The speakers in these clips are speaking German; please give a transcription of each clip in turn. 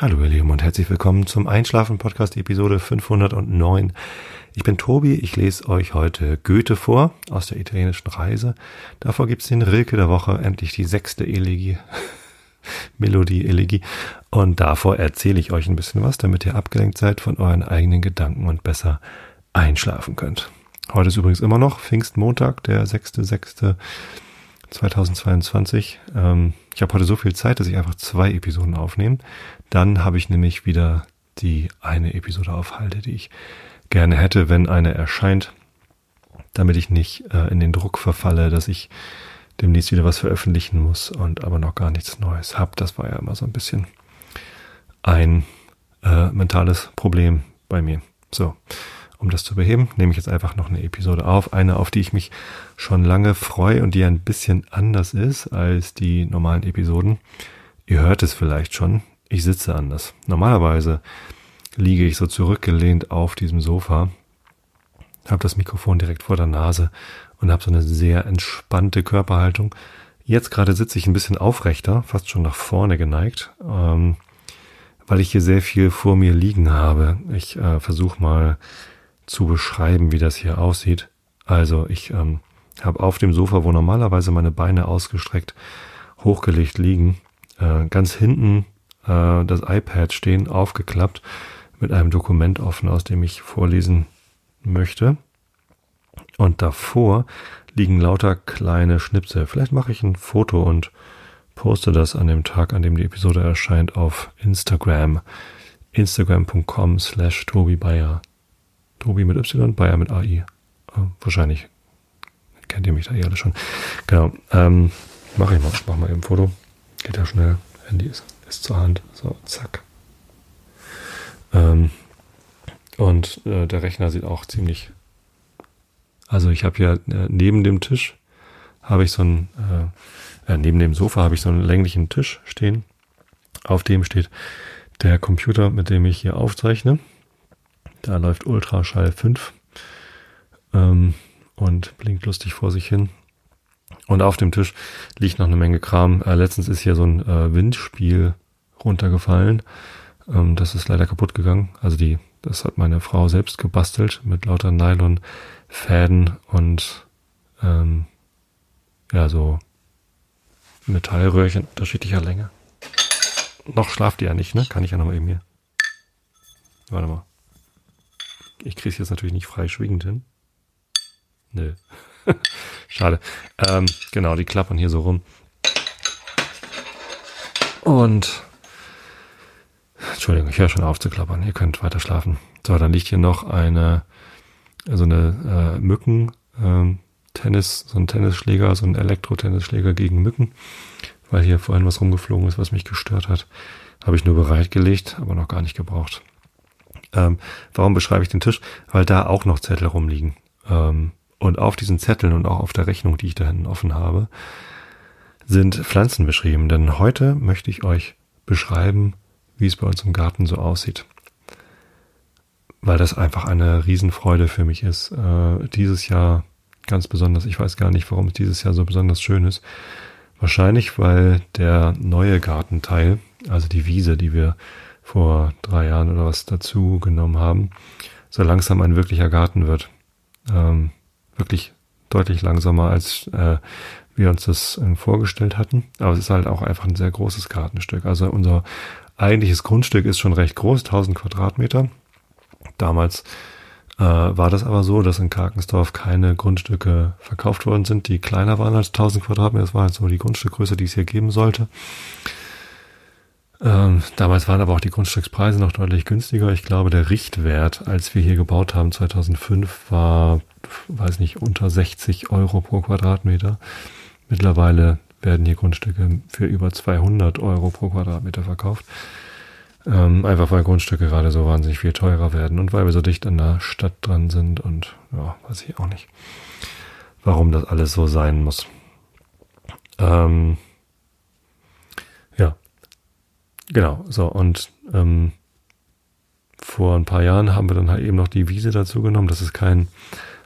Hallo ihr Lieben und herzlich willkommen zum Einschlafen Podcast Episode 509. Ich bin Tobi, ich lese euch heute Goethe vor aus der italienischen Reise. Davor gibt's den Rilke der Woche, endlich die sechste Elegie, Melodie Elegie. Und davor erzähle ich euch ein bisschen was, damit ihr abgelenkt seid von euren eigenen Gedanken und besser einschlafen könnt. Heute ist übrigens immer noch Pfingstmontag, der 6.6. 2022. Ähm, ich habe heute so viel Zeit, dass ich einfach zwei Episoden aufnehme. Dann habe ich nämlich wieder die eine Episode aufhalte, die ich gerne hätte, wenn eine erscheint, damit ich nicht äh, in den Druck verfalle, dass ich demnächst wieder was veröffentlichen muss und aber noch gar nichts Neues habe. Das war ja immer so ein bisschen ein äh, mentales Problem bei mir. So. Um das zu beheben, nehme ich jetzt einfach noch eine Episode auf. Eine, auf die ich mich schon lange freue und die ein bisschen anders ist als die normalen Episoden. Ihr hört es vielleicht schon. Ich sitze anders. Normalerweise liege ich so zurückgelehnt auf diesem Sofa, habe das Mikrofon direkt vor der Nase und habe so eine sehr entspannte Körperhaltung. Jetzt gerade sitze ich ein bisschen aufrechter, fast schon nach vorne geneigt, ähm, weil ich hier sehr viel vor mir liegen habe. Ich äh, versuche mal zu beschreiben, wie das hier aussieht. Also ich ähm, habe auf dem Sofa, wo normalerweise meine Beine ausgestreckt hochgelegt liegen, äh, ganz hinten äh, das iPad stehen, aufgeklappt, mit einem Dokument offen, aus dem ich vorlesen möchte. Und davor liegen lauter kleine Schnipsel. Vielleicht mache ich ein Foto und poste das an dem Tag, an dem die Episode erscheint, auf Instagram. Instagram.com slash Tobi Bayer. Tobi mit Y, Bayer mit AI. Äh, wahrscheinlich kennt ihr mich da eh alle schon. Genau. Ähm, mache ich mal. Ich mache mal eben ein Foto. Geht ja schnell. Handy ist, ist zur Hand. So, zack. Ähm, und äh, der Rechner sieht auch ziemlich. Also ich habe ja äh, neben dem Tisch habe ich so ein, äh, äh, neben dem Sofa habe ich so einen länglichen Tisch stehen. Auf dem steht der Computer, mit dem ich hier aufzeichne. Da läuft Ultraschall 5 ähm, und blinkt lustig vor sich hin. Und auf dem Tisch liegt noch eine Menge Kram. Äh, letztens ist hier so ein äh, Windspiel runtergefallen. Ähm, das ist leider kaputt gegangen. Also die, das hat meine Frau selbst gebastelt mit lauter Nylonfäden und ähm, ja, so Metallröhrchen unterschiedlicher Länge. Noch schlaft ihr ja nicht, ne? Kann ich ja noch mal eben hier. Warte mal. Ich kriege es jetzt natürlich nicht frei schwingend hin. Nö. Schade. Ähm, genau, die klappern hier so rum. Und Entschuldigung, ich höre schon auf zu klappern. Ihr könnt weiter schlafen. So, dann liegt hier noch eine so eine äh, Mücken ähm, Tennis, so ein Tennisschläger, so ein Elektro-Tennisschläger gegen Mücken, weil hier vorhin was rumgeflogen ist, was mich gestört hat. Habe ich nur bereitgelegt, aber noch gar nicht gebraucht. Ähm, warum beschreibe ich den Tisch? Weil da auch noch Zettel rumliegen. Ähm, und auf diesen Zetteln und auch auf der Rechnung, die ich da hinten offen habe, sind Pflanzen beschrieben. Denn heute möchte ich euch beschreiben, wie es bei uns im Garten so aussieht. Weil das einfach eine Riesenfreude für mich ist. Äh, dieses Jahr ganz besonders. Ich weiß gar nicht, warum es dieses Jahr so besonders schön ist. Wahrscheinlich, weil der neue Gartenteil, also die Wiese, die wir vor drei Jahren oder was dazu genommen haben, so langsam ein wirklicher Garten wird. Ähm, wirklich deutlich langsamer, als äh, wir uns das äh, vorgestellt hatten. Aber es ist halt auch einfach ein sehr großes Gartenstück. Also unser eigentliches Grundstück ist schon recht groß, 1000 Quadratmeter. Damals äh, war das aber so, dass in Karkensdorf keine Grundstücke verkauft worden sind, die kleiner waren als 1000 Quadratmeter. Das war halt so die Grundstückgröße, die es hier geben sollte. Ähm, damals waren aber auch die Grundstückspreise noch deutlich günstiger. Ich glaube, der Richtwert, als wir hier gebaut haben, 2005, war, weiß nicht, unter 60 Euro pro Quadratmeter. Mittlerweile werden hier Grundstücke für über 200 Euro pro Quadratmeter verkauft. Ähm, einfach weil Grundstücke gerade so wahnsinnig viel teurer werden und weil wir so dicht an der Stadt dran sind und ja, weiß ich auch nicht, warum das alles so sein muss. Ähm, ja, Genau, so und ähm, vor ein paar Jahren haben wir dann halt eben noch die Wiese dazu genommen. Das ist kein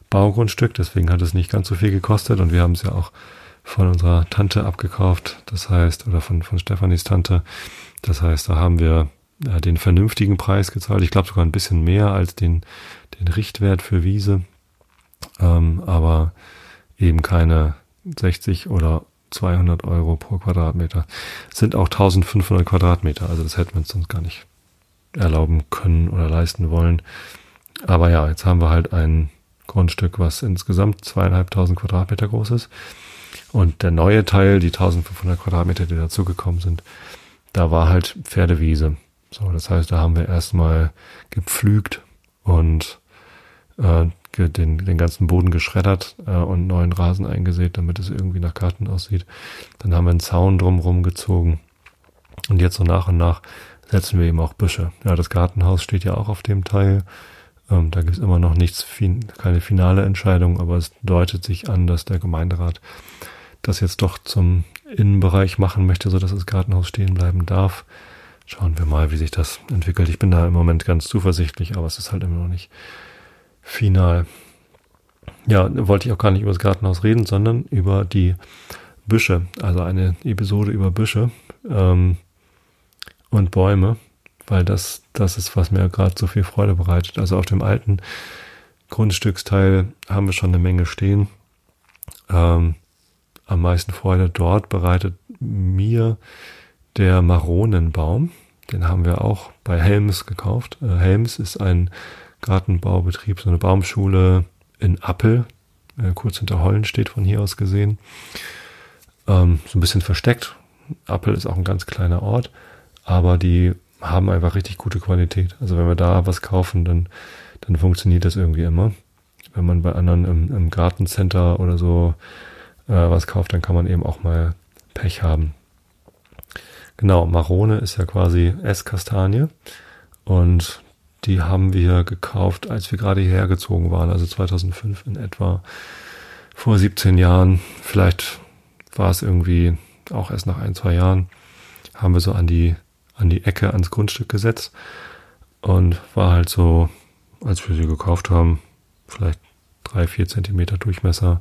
Baugrundstück, deswegen hat es nicht ganz so viel gekostet und wir haben es ja auch von unserer Tante abgekauft, das heißt, oder von, von Stefanis Tante. Das heißt, da haben wir äh, den vernünftigen Preis gezahlt. Ich glaube sogar ein bisschen mehr als den, den Richtwert für Wiese. Ähm, aber eben keine 60 oder 200 Euro pro Quadratmeter. sind auch 1500 Quadratmeter, also das hätten wir uns sonst gar nicht erlauben können oder leisten wollen. Aber ja, jetzt haben wir halt ein Grundstück, was insgesamt zweieinhalbtausend Quadratmeter groß ist. Und der neue Teil, die 1500 Quadratmeter, die dazugekommen sind, da war halt Pferdewiese. So, das heißt, da haben wir erstmal gepflügt und äh, den, den ganzen Boden geschreddert äh, und neuen Rasen eingesät, damit es irgendwie nach Karten aussieht. Dann haben wir einen Zaun drumherum gezogen. Und jetzt so nach und nach setzen wir eben auch Büsche. Ja, das Gartenhaus steht ja auch auf dem Teil. Ähm, da gibt es immer noch nichts, keine finale Entscheidung, aber es deutet sich an, dass der Gemeinderat das jetzt doch zum Innenbereich machen möchte, so dass das Gartenhaus stehen bleiben darf. Schauen wir mal, wie sich das entwickelt. Ich bin da im Moment ganz zuversichtlich, aber es ist halt immer noch nicht final. Ja, wollte ich auch gar nicht über das Gartenhaus reden, sondern über die Büsche, also eine Episode über Büsche ähm, und Bäume, weil das, das ist, was mir gerade so viel Freude bereitet. Also auf dem alten Grundstücksteil haben wir schon eine Menge stehen. Ähm, am meisten Freude dort bereitet mir der Maronenbaum. Den haben wir auch bei Helms gekauft. Äh, Helms ist ein Gartenbaubetrieb, so eine Baumschule in Appel, äh, kurz hinter Hollen steht von hier aus gesehen. Ähm, so ein bisschen versteckt. Appel ist auch ein ganz kleiner Ort, aber die haben einfach richtig gute Qualität. Also wenn wir da was kaufen, dann, dann funktioniert das irgendwie immer. Wenn man bei anderen im, im Gartencenter oder so äh, was kauft, dann kann man eben auch mal Pech haben. Genau, Marone ist ja quasi Esskastanie und die haben wir gekauft, als wir gerade hierher gezogen waren, also 2005 in etwa, vor 17 Jahren. Vielleicht war es irgendwie auch erst nach ein, zwei Jahren, haben wir so an die, an die Ecke ans Grundstück gesetzt und war halt so, als wir sie gekauft haben, vielleicht drei, vier Zentimeter Durchmesser,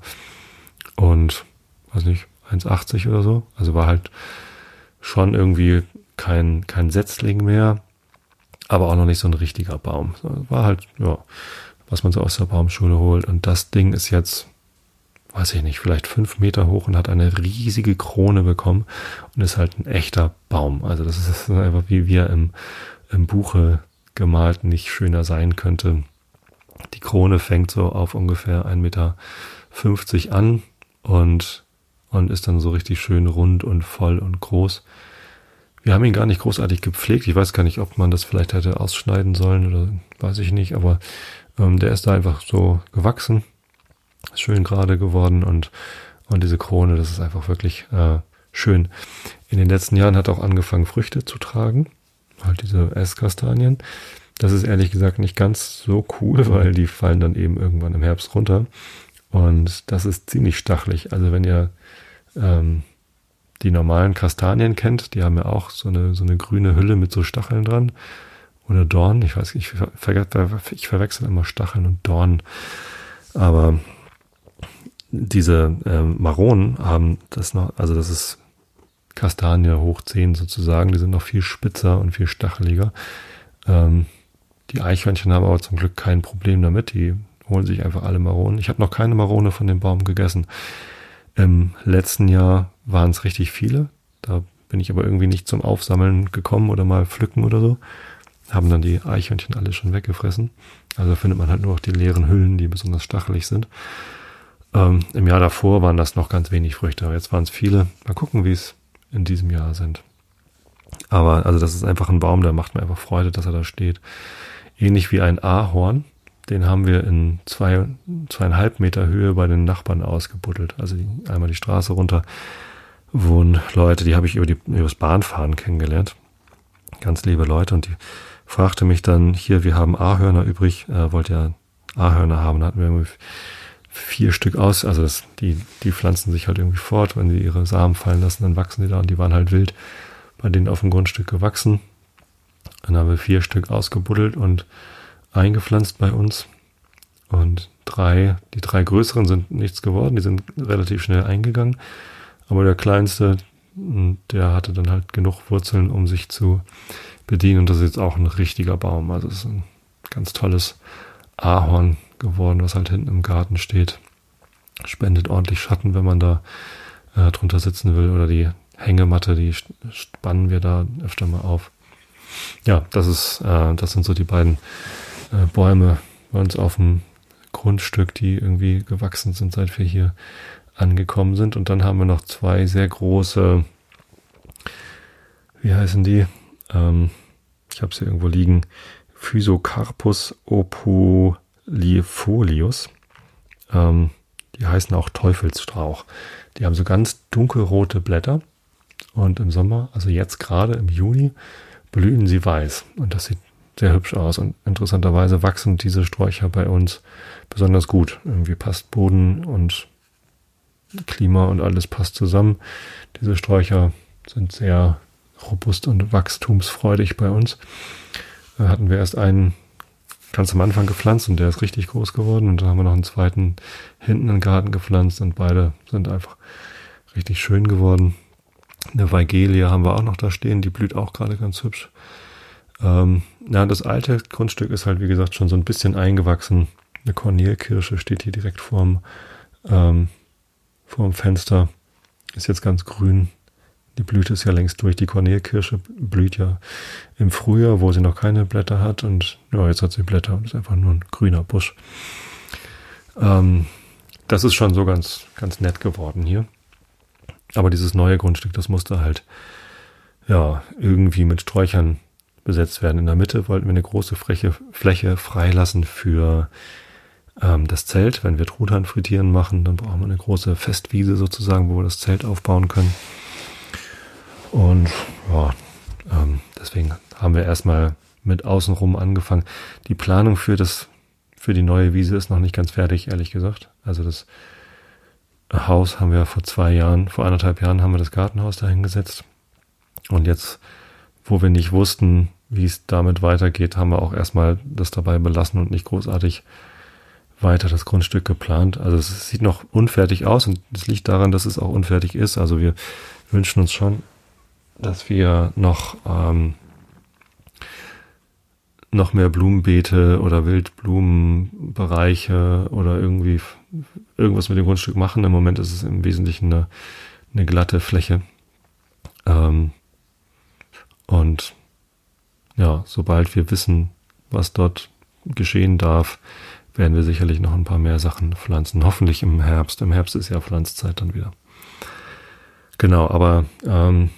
und, weiß nicht, 1,80 oder so. Also war halt schon irgendwie kein, kein Setzling mehr, aber auch noch nicht so ein richtiger Baum. War halt, ja, was man so aus der Baumschule holt. Und das Ding ist jetzt, weiß ich nicht, vielleicht fünf Meter hoch und hat eine riesige Krone bekommen und ist halt ein echter Baum. Also das ist einfach wie wir im, im Buche gemalt nicht schöner sein könnte. Die Krone fängt so auf ungefähr 1,50 Meter an und, und ist dann so richtig schön rund und voll und groß. Wir haben ihn gar nicht großartig gepflegt. Ich weiß gar nicht, ob man das vielleicht hätte ausschneiden sollen oder weiß ich nicht, aber ähm, der ist da einfach so gewachsen, schön gerade geworden und, und diese Krone, das ist einfach wirklich äh, schön. In den letzten Jahren hat er auch angefangen, Früchte zu tragen, halt diese Esskastanien. Das ist ehrlich gesagt nicht ganz so cool, weil die fallen dann eben irgendwann im Herbst runter. Und das ist ziemlich stachelig. Also wenn ihr ähm, die normalen Kastanien kennt, die haben ja auch so eine, so eine grüne Hülle mit so Stacheln dran. Oder Dorn, ich weiß nicht, ich, ver ich verwechsel immer Stacheln und Dorn. Aber diese ähm, Maronen haben das noch, also das ist Kastanie hoch 10 sozusagen, die sind noch viel spitzer und viel stacheliger. Ähm, die Eichhörnchen haben aber zum Glück kein Problem damit, die holen sich einfach alle Maronen. Ich habe noch keine Marone von dem Baum gegessen. Im letzten Jahr waren es richtig viele. Da bin ich aber irgendwie nicht zum Aufsammeln gekommen oder mal pflücken oder so. Haben dann die Eichhörnchen alle schon weggefressen. Also findet man halt nur noch die leeren Hüllen, die besonders stachelig sind. Ähm, Im Jahr davor waren das noch ganz wenig Früchte, aber jetzt waren es viele. Mal gucken, wie es in diesem Jahr sind. Aber also das ist einfach ein Baum, der macht mir einfach Freude, dass er da steht. Ähnlich wie ein Ahorn. Den haben wir in zwei, zweieinhalb Meter Höhe bei den Nachbarn ausgebuddelt. Also die, einmal die Straße runter wohnen Leute, die habe ich über, die, über das Bahnfahren kennengelernt. Ganz liebe Leute. Und die fragte mich dann, hier, wir haben Ahörner übrig, äh, wollt ihr Ahörner haben? Da hatten wir vier Stück aus. Also das, die, die pflanzen sich halt irgendwie fort. Wenn sie ihre Samen fallen lassen, dann wachsen die da. Und die waren halt wild bei denen auf dem Grundstück gewachsen. Dann haben wir vier Stück ausgebuddelt und eingepflanzt bei uns. Und drei, die drei größeren sind nichts geworden, die sind relativ schnell eingegangen. Aber der kleinste, hm, der hatte dann halt genug Wurzeln, um sich zu bedienen. Und das ist jetzt auch ein richtiger Baum. Also es ist ein ganz tolles Ahorn geworden, was halt hinten im Garten steht. Spendet ordentlich Schatten, wenn man da äh, drunter sitzen will. Oder die Hängematte, die spannen wir da öfter mal auf. Ja, das ist, äh, das sind so die beiden äh, Bäume bei uns auf dem Grundstück, die irgendwie gewachsen sind, seit wir hier angekommen sind. Und dann haben wir noch zwei sehr große, wie heißen die? Ähm, ich habe sie irgendwo liegen. Physocarpus opulifolius. Ähm, die heißen auch Teufelsstrauch. Die haben so ganz dunkelrote Blätter. Und im Sommer, also jetzt gerade im Juni, blühen sie weiß. Und das sieht sehr hübsch aus. Und interessanterweise wachsen diese Sträucher bei uns besonders gut. Irgendwie passt Boden und Klima und alles passt zusammen. Diese Sträucher sind sehr robust und wachstumsfreudig bei uns. Da hatten wir erst einen ganz am Anfang gepflanzt und der ist richtig groß geworden. Und dann haben wir noch einen zweiten hinten im Garten gepflanzt und beide sind einfach richtig schön geworden. Eine Weigelie haben wir auch noch da stehen, die blüht auch gerade ganz hübsch. Ähm, ja, das alte Grundstück ist halt, wie gesagt, schon so ein bisschen eingewachsen. Eine Kornelkirsche steht hier direkt vorm, ähm, vorm Fenster. Ist jetzt ganz grün. Die Blüte ist ja längst durch. Die Kornelkirsche blüht ja im Frühjahr, wo sie noch keine Blätter hat. Und ja, jetzt hat sie Blätter und ist einfach nur ein grüner Busch. Ähm, das ist schon so ganz, ganz nett geworden hier. Aber dieses neue Grundstück, das musste halt ja irgendwie mit Sträuchern besetzt werden. In der Mitte wollten wir eine große Fläche, Fläche freilassen für ähm, das Zelt. Wenn wir Truthahn frittieren machen, dann brauchen wir eine große Festwiese sozusagen, wo wir das Zelt aufbauen können. Und ja, ähm, deswegen haben wir erstmal mit außenrum angefangen. Die Planung für das, für die neue Wiese ist noch nicht ganz fertig, ehrlich gesagt. Also das Haus haben wir vor zwei Jahren, vor anderthalb Jahren haben wir das Gartenhaus dahingesetzt. Und jetzt, wo wir nicht wussten, wie es damit weitergeht, haben wir auch erstmal das dabei belassen und nicht großartig weiter das Grundstück geplant. Also es sieht noch unfertig aus und es liegt daran, dass es auch unfertig ist. Also wir wünschen uns schon, dass wir noch ähm, noch mehr Blumenbeete oder Wildblumenbereiche oder irgendwie irgendwas mit dem Grundstück machen. Im Moment ist es im Wesentlichen eine, eine glatte Fläche. Ähm, und ja, sobald wir wissen, was dort geschehen darf, werden wir sicherlich noch ein paar mehr Sachen pflanzen. Hoffentlich im Herbst. Im Herbst ist ja Pflanzzeit dann wieder. Genau, aber ähm,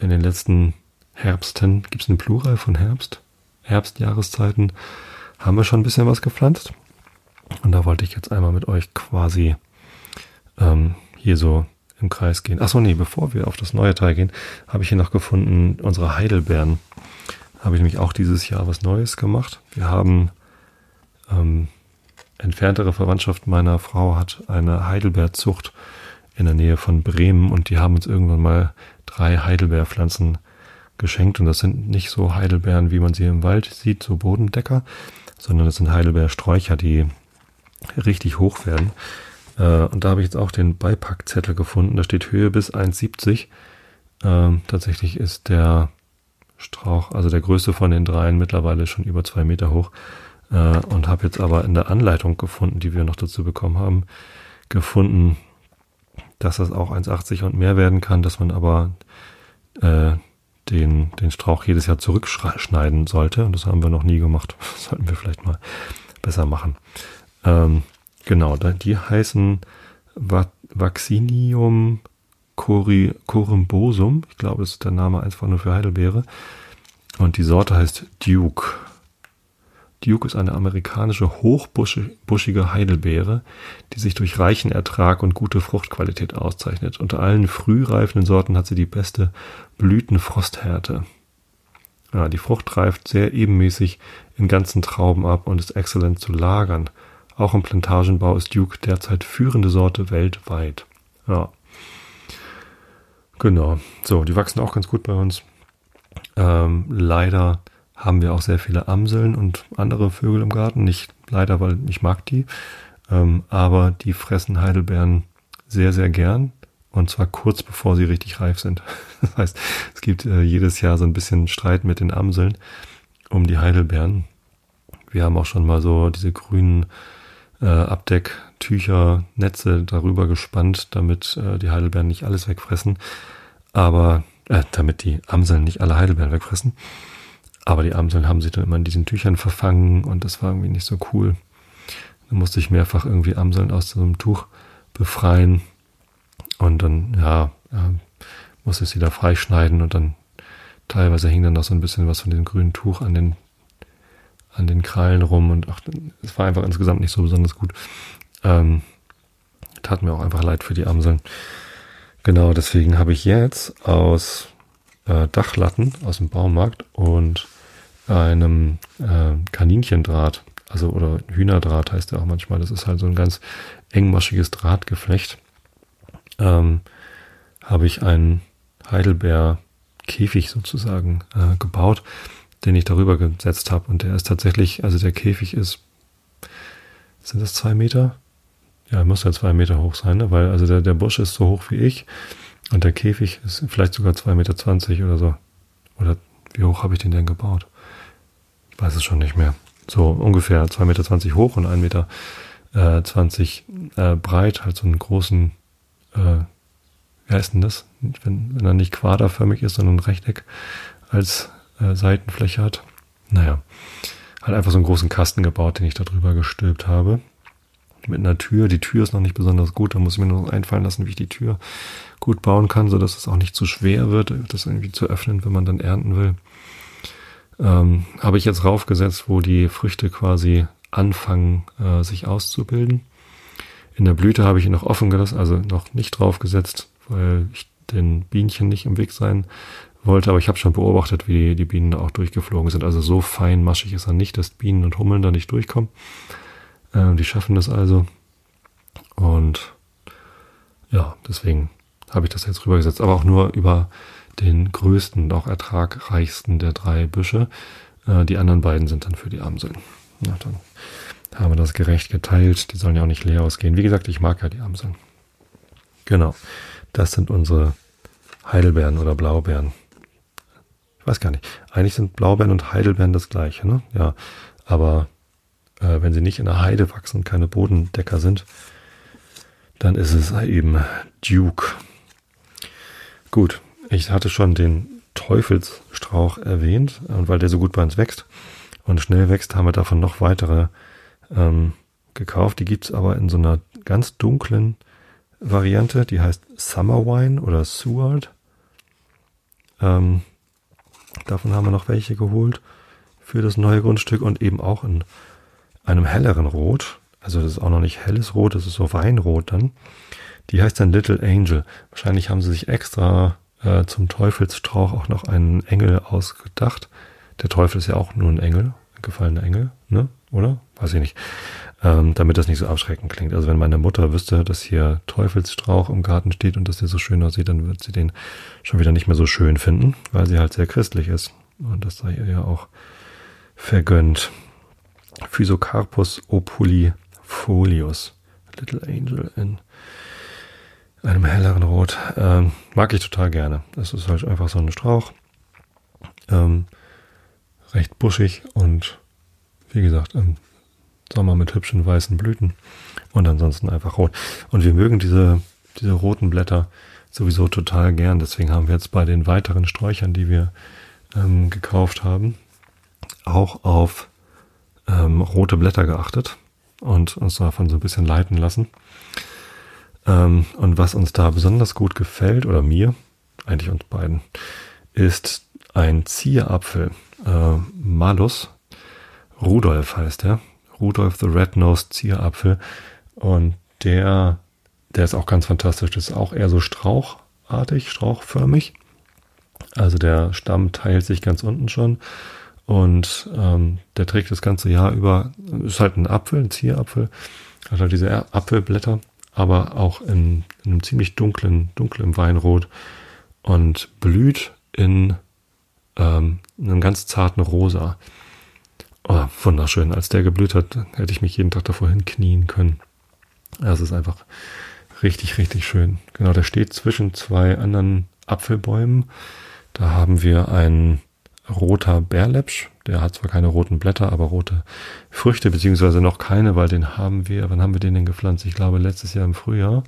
in den letzten Herbsten, gibt es einen Plural von Herbst? Herbstjahreszeiten haben wir schon ein bisschen was gepflanzt. Und da wollte ich jetzt einmal mit euch quasi ähm, hier so im Kreis gehen. Achso, nee, bevor wir auf das neue Teil gehen, habe ich hier noch gefunden, unsere Heidelbeeren. Habe ich nämlich auch dieses Jahr was Neues gemacht. Wir haben ähm, entferntere Verwandtschaft meiner Frau hat eine Heidelbeerzucht in der Nähe von Bremen und die haben uns irgendwann mal drei Heidelbeerpflanzen geschenkt und das sind nicht so Heidelbeeren, wie man sie im Wald sieht, so Bodendecker, sondern das sind Heidelbeersträucher, die richtig hoch werden. Äh, und da habe ich jetzt auch den Beipackzettel gefunden. Da steht Höhe bis 1,70. Ähm, tatsächlich ist der Strauch, also der größte von den dreien, mittlerweile schon über zwei Meter hoch. Äh, und habe jetzt aber in der Anleitung gefunden, die wir noch dazu bekommen haben, gefunden, dass das auch 1,80 und mehr werden kann, dass man aber äh, den, den Strauch jedes Jahr zurückschneiden sollte. Und das haben wir noch nie gemacht. Das sollten wir vielleicht mal besser machen. Ähm, genau, die heißen Vaccinium corymbosum. Ich glaube, das ist der Name einfach nur für Heidelbeere. Und die Sorte heißt Duke. Duke ist eine amerikanische hochbuschige Heidelbeere, die sich durch reichen Ertrag und gute Fruchtqualität auszeichnet. Unter allen frühreifenden Sorten hat sie die beste Blütenfrosthärte. Ja, die Frucht reift sehr ebenmäßig in ganzen Trauben ab und ist exzellent zu lagern. Auch im Plantagenbau ist Duke derzeit führende Sorte weltweit. Ja. Genau. So, die wachsen auch ganz gut bei uns. Ähm, leider haben wir auch sehr viele Amseln und andere Vögel im Garten. Nicht leider, weil ich mag die. Ähm, aber die fressen Heidelbeeren sehr, sehr gern. Und zwar kurz bevor sie richtig reif sind. Das heißt, es gibt äh, jedes Jahr so ein bisschen Streit mit den Amseln um die Heidelbeeren. Wir haben auch schon mal so diese grünen äh, Abdecktücher, Netze darüber gespannt, damit äh, die Heidelbeeren nicht alles wegfressen. Aber, äh, damit die Amseln nicht alle Heidelbeeren wegfressen. Aber die Amseln haben sich dann immer in diesen Tüchern verfangen und das war irgendwie nicht so cool. Dann musste ich mehrfach irgendwie Amseln aus so einem Tuch befreien. Und dann, ja, äh, musste ich sie da freischneiden und dann teilweise hing dann noch so ein bisschen was von dem grünen Tuch an den, an den Krallen rum und ach, es war einfach insgesamt nicht so besonders gut. Ähm, tat mir auch einfach leid für die Amseln. Genau, deswegen habe ich jetzt aus äh, Dachlatten aus dem Baumarkt und einem äh, Kaninchendraht, also oder Hühnerdraht heißt der auch manchmal. Das ist halt so ein ganz engmaschiges Drahtgeflecht. Ähm, habe ich einen Heidelbeer-Käfig sozusagen äh, gebaut, den ich darüber gesetzt habe. Und der ist tatsächlich, also der Käfig ist, sind das zwei Meter? Ja, muss ja zwei Meter hoch sein, ne? weil also der, der Busch ist so hoch wie ich und der Käfig ist vielleicht sogar zwei Meter zwanzig oder so. Oder wie hoch habe ich den denn gebaut? Weiß es schon nicht mehr. So ungefähr zwei Meter zwanzig hoch und ein Meter äh, 20 äh, breit, halt so einen großen äh, wie heißt denn das? Wenn, wenn er nicht quaderförmig ist, sondern ein Rechteck als äh, Seitenfläche hat. Naja, halt einfach so einen großen Kasten gebaut, den ich da drüber gestülpt habe. Mit einer Tür. Die Tür ist noch nicht besonders gut. Da muss ich mir noch einfallen lassen, wie ich die Tür gut bauen kann, so dass es auch nicht zu schwer wird, das irgendwie zu öffnen, wenn man dann ernten will. Ähm, habe ich jetzt raufgesetzt, wo die Früchte quasi anfangen, äh, sich auszubilden. In der Blüte habe ich ihn noch offen gelassen, also noch nicht draufgesetzt, weil ich den Bienchen nicht im Weg sein wollte. Aber ich habe schon beobachtet, wie die Bienen da auch durchgeflogen sind. Also so feinmaschig ist er nicht, dass Bienen und Hummeln da nicht durchkommen. Ähm, die schaffen das also. Und ja, deswegen habe ich das jetzt rübergesetzt. Aber auch nur über den größten und auch ertragreichsten der drei Büsche. Äh, die anderen beiden sind dann für die Amseln. Na, dann haben wir das gerecht geteilt. Die sollen ja auch nicht leer ausgehen. Wie gesagt, ich mag ja die Amseln. Genau. Das sind unsere Heidelbeeren oder Blaubeeren. Ich weiß gar nicht. Eigentlich sind Blaubeeren und Heidelbeeren das gleiche, ne? Ja. Aber äh, wenn sie nicht in der Heide wachsen und keine Bodendecker sind, dann ist es eben Duke. Gut, ich hatte schon den Teufelsstrauch erwähnt und weil der so gut bei uns wächst und schnell wächst, haben wir davon noch weitere ähm, gekauft. Die gibt's aber in so einer ganz dunklen Variante, die heißt Summer Wine oder Seward. Ähm, davon haben wir noch welche geholt für das neue Grundstück und eben auch in einem helleren Rot. Also das ist auch noch nicht helles Rot, das ist so Weinrot dann. Die heißt dann Little Angel. Wahrscheinlich haben sie sich extra äh, zum Teufelsstrauch auch noch einen Engel ausgedacht. Der Teufel ist ja auch nur ein Engel, ein gefallener Engel, ne? Oder? Weiß ich nicht. Ähm, damit das nicht so abschreckend klingt. Also wenn meine Mutter wüsste, dass hier Teufelsstrauch im Garten steht und dass der so schön aussieht, dann wird sie den schon wieder nicht mehr so schön finden, weil sie halt sehr christlich ist. Und das sei ihr ja auch vergönnt. Physocarpus opulifolius. Little Angel in einem helleren Rot. Ähm, mag ich total gerne. Das ist halt einfach so ein Strauch. Ähm, recht buschig und wie gesagt, im Sommer mit hübschen weißen Blüten und ansonsten einfach rot. Und wir mögen diese, diese roten Blätter sowieso total gern. Deswegen haben wir jetzt bei den weiteren Sträuchern, die wir ähm, gekauft haben, auch auf ähm, rote Blätter geachtet und uns davon so ein bisschen leiten lassen. Ähm, und was uns da besonders gut gefällt, oder mir, eigentlich uns beiden, ist ein Zierapfel. Äh, Malus. Rudolf heißt er. Rudolf the Red-Nosed Zierapfel. Und der, der ist auch ganz fantastisch. Das ist auch eher so strauchartig, strauchförmig. Also der Stamm teilt sich ganz unten schon. Und ähm, der trägt das ganze Jahr über, ist halt ein Apfel, ein Zierapfel, hat halt diese Apfelblätter aber auch in, in einem ziemlich dunklen, dunklen Weinrot und blüht in ähm, einem ganz zarten Rosa. Oh, wunderschön. Als der geblüht hat, hätte ich mich jeden Tag davor hinknien können. Das ist einfach richtig, richtig schön. Genau, der steht zwischen zwei anderen Apfelbäumen. Da haben wir einen roter Bärläppsch. Der hat zwar keine roten Blätter, aber rote Früchte, beziehungsweise noch keine, weil den haben wir, wann haben wir den denn gepflanzt? Ich glaube letztes Jahr im Frühjahr.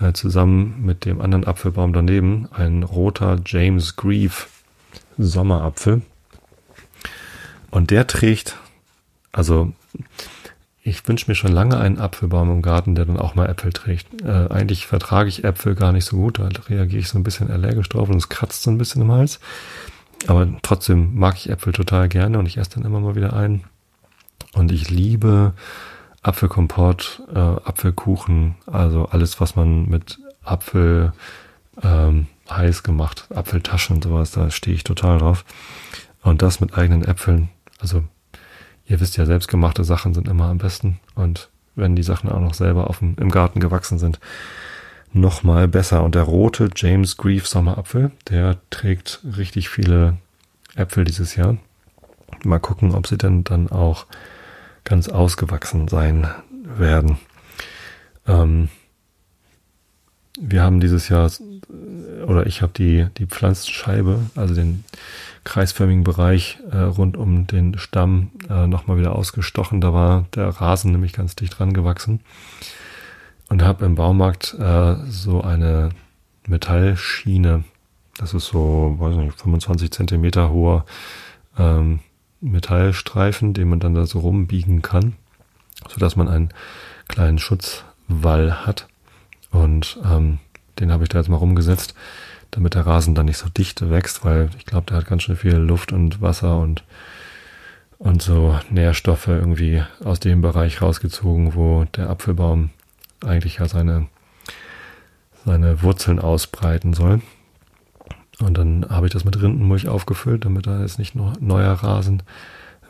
Äh, zusammen mit dem anderen Apfelbaum daneben. Ein roter James Grieve Sommerapfel. Und der trägt, also ich wünsche mir schon lange einen Apfelbaum im Garten, der dann auch mal Äpfel trägt. Äh, eigentlich vertrage ich Äpfel gar nicht so gut, da reagiere ich so ein bisschen allergisch drauf und es kratzt so ein bisschen im Hals. Aber trotzdem mag ich Äpfel total gerne und ich esse dann immer mal wieder einen. Und ich liebe Apfelkompott, äh, Apfelkuchen, also alles, was man mit Apfel ähm, heiß gemacht, Apfeltaschen und sowas, da stehe ich total drauf. Und das mit eigenen Äpfeln, also ihr wisst ja, selbstgemachte Sachen sind immer am besten. Und wenn die Sachen auch noch selber auf dem, im Garten gewachsen sind, noch mal besser. Und der rote James Grieve Sommerapfel, der trägt richtig viele Äpfel dieses Jahr. Mal gucken, ob sie denn dann auch ganz ausgewachsen sein werden. Ähm, wir haben dieses Jahr, oder ich habe die, die Pflanzscheibe, also den kreisförmigen Bereich äh, rund um den Stamm äh, nochmal wieder ausgestochen. Da war der Rasen nämlich ganz dicht dran gewachsen. Und habe im Baumarkt äh, so eine Metallschiene, das ist so, weiß nicht, 25 Zentimeter hoher ähm, Metallstreifen, den man dann da so rumbiegen kann, sodass man einen kleinen Schutzwall hat. Und ähm, den habe ich da jetzt mal rumgesetzt damit der Rasen dann nicht so dicht wächst, weil ich glaube, der hat ganz schön viel Luft und Wasser und, und so Nährstoffe irgendwie aus dem Bereich rausgezogen, wo der Apfelbaum eigentlich ja seine, seine Wurzeln ausbreiten soll. Und dann habe ich das mit Rindenmulch aufgefüllt, damit da jetzt nicht noch neuer Rasen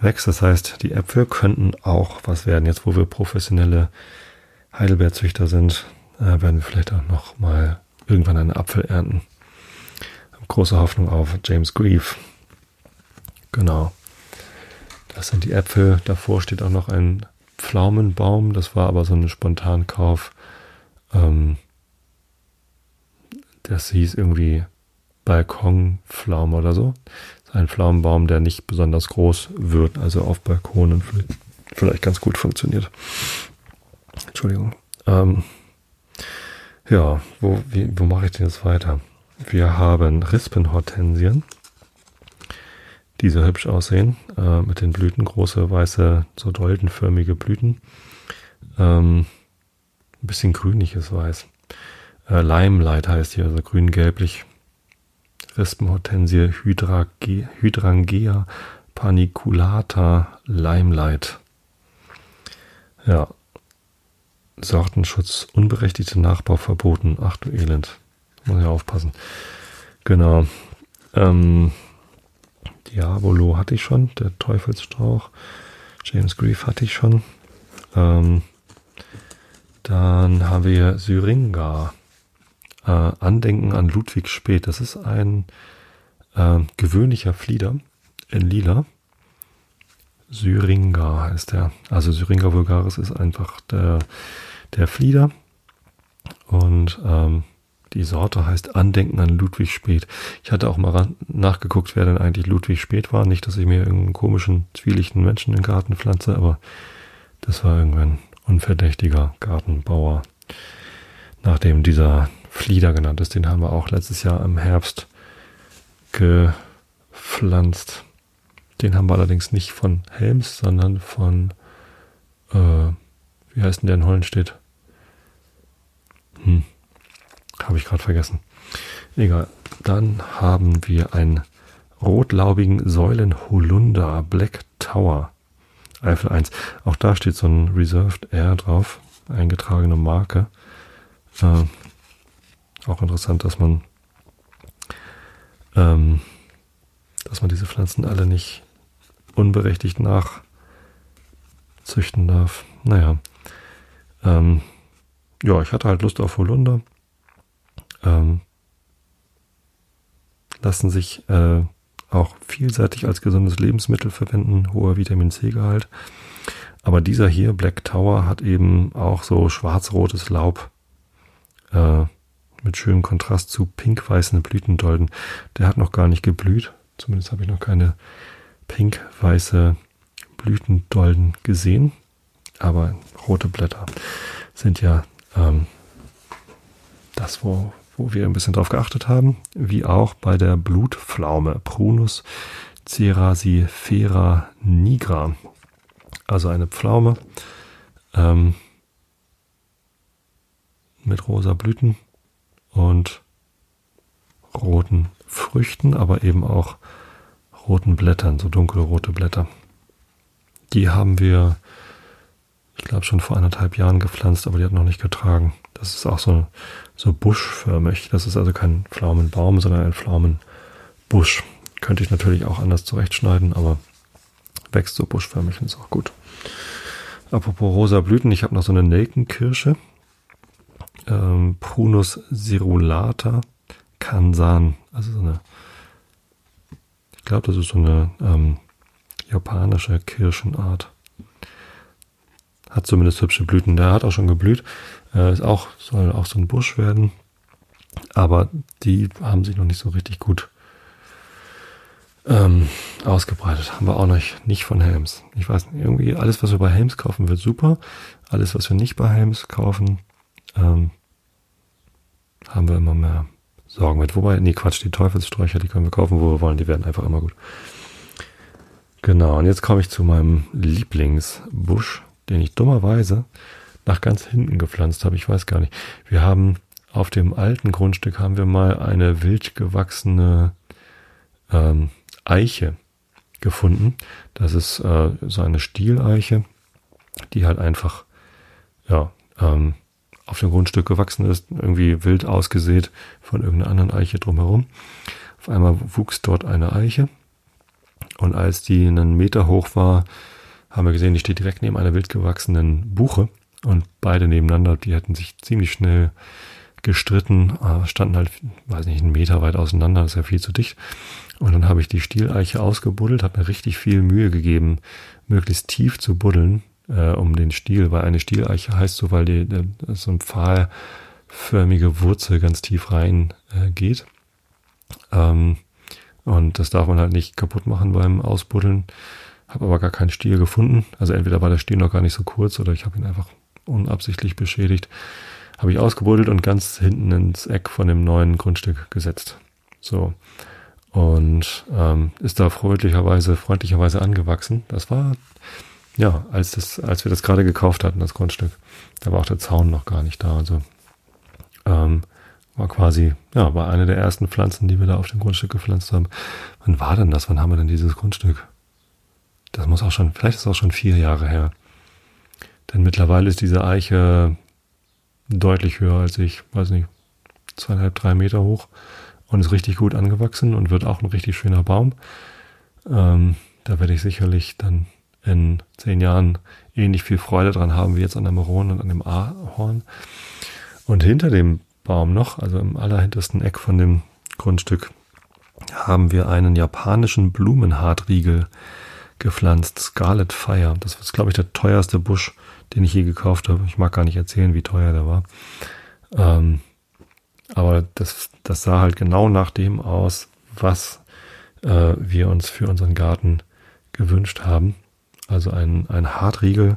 wächst. Das heißt, die Äpfel könnten auch was werden. Jetzt, wo wir professionelle Heidelbeerzüchter sind, äh, werden wir vielleicht auch noch mal irgendwann einen Apfel ernten große Hoffnung auf James Grieve. Genau. Das sind die Äpfel. Davor steht auch noch ein Pflaumenbaum. Das war aber so ein Spontankauf. Ähm, das hieß irgendwie Balkonpflaume oder so. Das ist ein Pflaumenbaum, der nicht besonders groß wird, also auf Balkonen vielleicht ganz gut funktioniert. Entschuldigung. Ähm, ja, wo, wie, wo mache ich denn jetzt weiter? Wir haben Rispenhortensien, die so hübsch aussehen, äh, mit den Blüten, große, weiße, so doldenförmige Blüten. Ähm, ein bisschen grünliches Weiß. Äh, Limelight heißt hier, also grün-gelblich. Rispenhortensie Hydrangea paniculata Limelight. Ja. Sortenschutz, unberechtigte Nachbau verboten. Ach du Elend. Muss ich aufpassen. Genau. Ähm, Diabolo hatte ich schon, der Teufelsstrauch. James Grief hatte ich schon. Ähm, dann haben wir Syringa. Äh, Andenken an Ludwig Speth. Das ist ein äh, gewöhnlicher Flieder in Lila. Syringa heißt der. Also Syringa vulgaris ist einfach der, der Flieder. Und ähm, die Sorte heißt Andenken an Ludwig Speth. Ich hatte auch mal nachgeguckt, wer denn eigentlich Ludwig Speth war. Nicht, dass ich mir irgendeinen komischen, zwielichten Menschen in den Garten pflanze, aber das war irgendein unverdächtiger Gartenbauer. Nachdem dieser Flieder genannt ist, den haben wir auch letztes Jahr im Herbst gepflanzt. Den haben wir allerdings nicht von Helms, sondern von, äh, wie heißt denn der in Hollenstedt? Hm, habe ich gerade vergessen. Egal. Dann haben wir einen rotlaubigen Säulenholunder Black Tower. Eifel 1. Auch da steht so ein Reserved Air drauf. Eingetragene Marke. Äh, auch interessant, dass man, ähm, dass man diese Pflanzen alle nicht unberechtigt nachzüchten darf. Naja. Ähm, ja, ich hatte halt Lust auf Holunder ähm, lassen sich äh, auch vielseitig als gesundes Lebensmittel verwenden, hoher Vitamin C-Gehalt. Aber dieser hier, Black Tower, hat eben auch so schwarz-rotes Laub äh, mit schönem Kontrast zu pink-weißen Blütendolden. Der hat noch gar nicht geblüht. Zumindest habe ich noch keine pink-weiße Blütendolden gesehen. Aber rote Blätter sind ja ähm, das, wo, wo wir ein bisschen drauf geachtet haben. Wie auch bei der Blutpflaume Prunus cerasifera nigra. Also eine Pflaume ähm, mit rosa Blüten und roten Früchten, aber eben auch roten Blättern, so dunkle rote Blätter. Die haben wir, ich glaube, schon vor anderthalb Jahren gepflanzt, aber die hat noch nicht getragen. Das ist auch so, so buschförmig. Das ist also kein Pflaumenbaum, sondern ein Pflaumenbusch. Könnte ich natürlich auch anders zurechtschneiden, aber wächst so buschförmig und ist auch gut. Apropos rosa Blüten, ich habe noch so eine Nelkenkirsche. Ähm, Prunus cerulata Kansan. Also so eine, ich glaube, das ist so eine ähm, japanische Kirschenart. Hat zumindest hübsche Blüten. Der hat auch schon geblüht. Äh, ist auch, soll auch so ein Busch werden. Aber die haben sich noch nicht so richtig gut ähm, ausgebreitet. Haben wir auch noch nicht von Helms. Ich weiß nicht, irgendwie alles, was wir bei Helms kaufen, wird super. Alles, was wir nicht bei Helms kaufen, ähm, haben wir immer mehr Sorgen mit. Wobei, nee, Quatsch, die Teufelssträucher, die können wir kaufen, wo wir wollen, die werden einfach immer gut. Genau, und jetzt komme ich zu meinem Lieblingsbusch, den ich dummerweise nach ganz hinten gepflanzt habe. Ich weiß gar nicht. Wir haben auf dem alten Grundstück haben wir mal eine wild gewachsene ähm, Eiche gefunden. Das ist äh, so eine Stieleiche, die halt einfach ja, ähm, auf dem Grundstück gewachsen ist, irgendwie wild ausgesät von irgendeiner anderen Eiche drumherum. Auf einmal wuchs dort eine Eiche und als die einen Meter hoch war, haben wir gesehen, die steht direkt neben einer wild gewachsenen Buche und beide nebeneinander, die hätten sich ziemlich schnell gestritten, äh, standen halt, weiß nicht, einen Meter weit auseinander, das ist ja viel zu dicht. Und dann habe ich die Stieleiche ausgebuddelt, habe mir richtig viel Mühe gegeben, möglichst tief zu buddeln, äh, um den Stiel, weil eine Stieleiche heißt so, weil die, die so ein pfahlförmige Wurzel ganz tief rein äh, geht. Ähm, und das darf man halt nicht kaputt machen beim Ausbuddeln. Habe aber gar keinen Stiel gefunden. Also entweder war der Stiel noch gar nicht so kurz oder ich habe ihn einfach unabsichtlich beschädigt habe ich ausgebuddelt und ganz hinten ins Eck von dem neuen Grundstück gesetzt. So. Und ähm, ist da freundlicherweise, freundlicherweise angewachsen. Das war, ja, als, das, als wir das gerade gekauft hatten, das Grundstück. Da war auch der Zaun noch gar nicht da. Also ähm, war quasi, ja, war eine der ersten Pflanzen, die wir da auf dem Grundstück gepflanzt haben. Wann war denn das? Wann haben wir denn dieses Grundstück? Das muss auch schon, vielleicht ist es auch schon vier Jahre her. Denn mittlerweile ist diese Eiche deutlich höher als ich, weiß nicht, zweieinhalb, drei Meter hoch und ist richtig gut angewachsen und wird auch ein richtig schöner Baum. Ähm, da werde ich sicherlich dann in zehn Jahren ähnlich viel Freude dran haben wie jetzt an der Maron und an dem Ahorn. Und hinter dem Baum noch, also im allerhintersten Eck von dem Grundstück, haben wir einen japanischen Blumenhartriegel gepflanzt, Scarlet Fire. Das ist, glaube ich, der teuerste Busch, den ich je gekauft habe. Ich mag gar nicht erzählen, wie teuer der war. Ähm, aber das, das sah halt genau nach dem aus, was äh, wir uns für unseren Garten gewünscht haben. Also ein, ein Hartriegel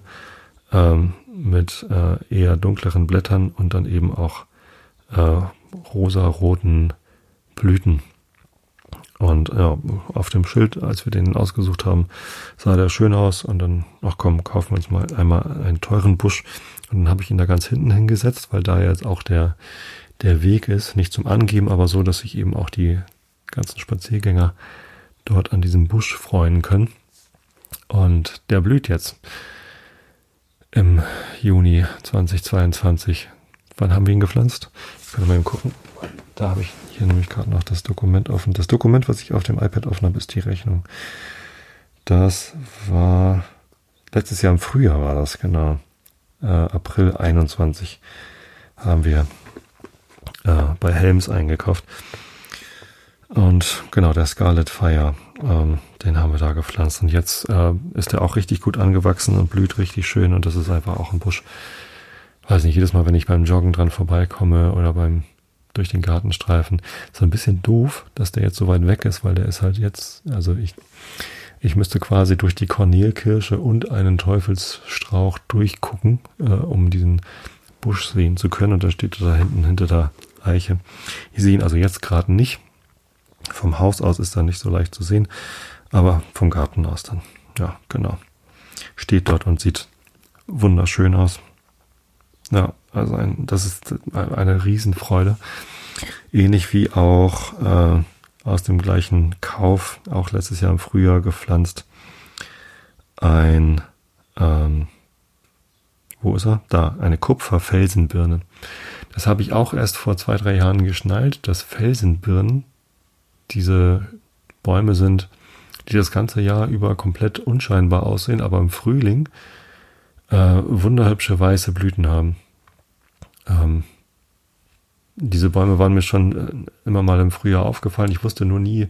ähm, mit äh, eher dunkleren Blättern und dann eben auch äh, rosa-roten Blüten. Und ja, auf dem Schild, als wir den ausgesucht haben, sah der schön aus. Und dann, ach komm, kaufen wir uns mal einmal einen teuren Busch. Und dann habe ich ihn da ganz hinten hingesetzt, weil da jetzt auch der, der Weg ist, nicht zum Angeben, aber so, dass sich eben auch die ganzen Spaziergänger dort an diesem Busch freuen können. Und der blüht jetzt im Juni 2022. Wann haben wir ihn gepflanzt? Ich kann mal eben gucken. Da habe ich hier nämlich gerade noch das Dokument offen. Das Dokument, was ich auf dem iPad offen habe, ist die Rechnung. Das war letztes Jahr im Frühjahr war das, genau. Äh, April 21 haben wir äh, bei Helms eingekauft. Und genau, der Scarlet Fire, ähm, den haben wir da gepflanzt. Und jetzt äh, ist er auch richtig gut angewachsen und blüht richtig schön. Und das ist einfach auch ein Busch, weiß nicht, jedes Mal, wenn ich beim Joggen dran vorbeikomme oder beim durch den Gartenstreifen, so ein bisschen doof, dass der jetzt so weit weg ist, weil der ist halt jetzt, also ich, ich müsste quasi durch die Kornelkirsche und einen Teufelsstrauch durchgucken, äh, um diesen Busch sehen zu können. Und da steht da hinten hinter der Eiche. Ich sehe ihn also jetzt gerade nicht. Vom Haus aus ist er nicht so leicht zu sehen, aber vom Garten aus dann. Ja, genau. Steht dort und sieht wunderschön aus. Ja, also ein, das ist eine Riesenfreude. Ähnlich wie auch äh, aus dem gleichen Kauf, auch letztes Jahr im Frühjahr gepflanzt, ein, ähm, wo ist er? Da, eine Kupferfelsenbirne. Das habe ich auch erst vor zwei, drei Jahren geschnallt, dass Felsenbirnen diese Bäume sind, die das ganze Jahr über komplett unscheinbar aussehen, aber im Frühling äh, wunderhübsche weiße Blüten haben. Ähm, diese Bäume waren mir schon äh, immer mal im Frühjahr aufgefallen. Ich wusste nur nie,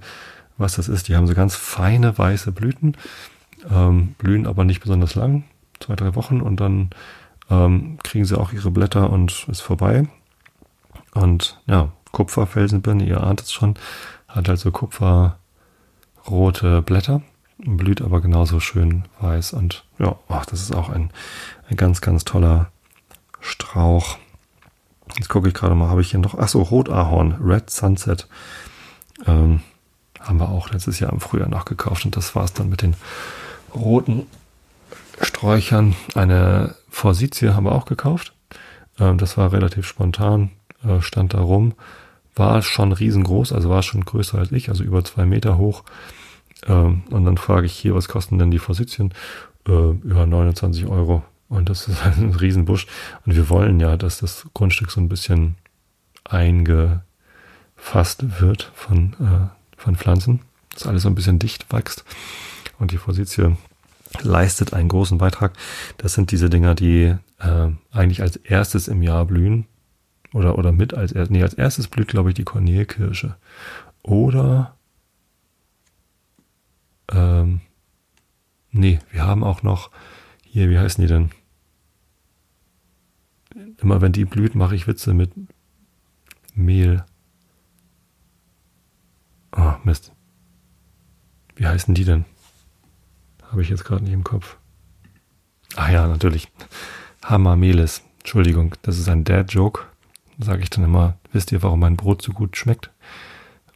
was das ist. Die haben so ganz feine weiße Blüten, ähm, blühen aber nicht besonders lang, zwei, drei Wochen und dann ähm, kriegen sie auch ihre Blätter und ist vorbei. Und ja, Kupferfelsenbirne, ihr ahnt es schon, hat also kupferrote Blätter, blüht aber genauso schön weiß und ja, ach, das ist auch ein, ein ganz, ganz toller Strauch. Jetzt gucke ich gerade mal, habe ich hier noch, ach so, Rotahorn, Red Sunset, ähm, haben wir auch letztes Jahr im Frühjahr nachgekauft und das war es dann mit den roten Sträuchern. Eine Forsythie haben wir auch gekauft. Ähm, das war relativ spontan, äh, stand da rum, war schon riesengroß, also war schon größer als ich, also über zwei Meter hoch. Ähm, und dann frage ich hier, was kosten denn die Forsythien? Äh, über 29 Euro. Und das ist ein Riesenbusch. Und wir wollen ja, dass das Grundstück so ein bisschen eingefasst wird von, äh, von Pflanzen, dass alles so ein bisschen dicht wächst. Und die Forsythie leistet einen großen Beitrag. Das sind diese Dinger, die äh, eigentlich als erstes im Jahr blühen. Oder, oder mit als erstes. Nee, als erstes blüht, glaube ich, die Kornelkirsche. Oder ähm, nee, wir haben auch noch hier, wie heißen die denn? Immer wenn die blüht, mache ich Witze mit Mehl. Oh, Mist. Wie heißen die denn? Habe ich jetzt gerade nicht im Kopf. Ah ja, natürlich. Hamamelis. Entschuldigung, das ist ein Dad-Joke. Sage ich dann immer, wisst ihr, warum mein Brot so gut schmeckt?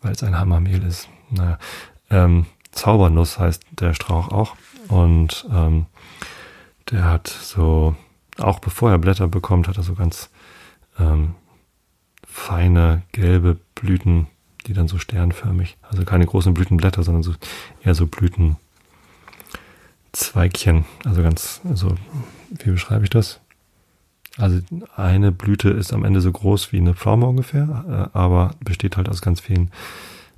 Weil es ein Hammermehl ist. Naja. Ähm, Zaubernuss heißt der Strauch auch. Und ähm, der hat so, auch bevor er Blätter bekommt, hat er so ganz ähm, feine gelbe Blüten, die dann so sternförmig, also keine großen Blütenblätter, sondern so eher so Blüten Zweigchen, also ganz, also wie beschreibe ich das? Also eine Blüte ist am Ende so groß wie eine Pflaume ungefähr, äh, aber besteht halt aus ganz vielen,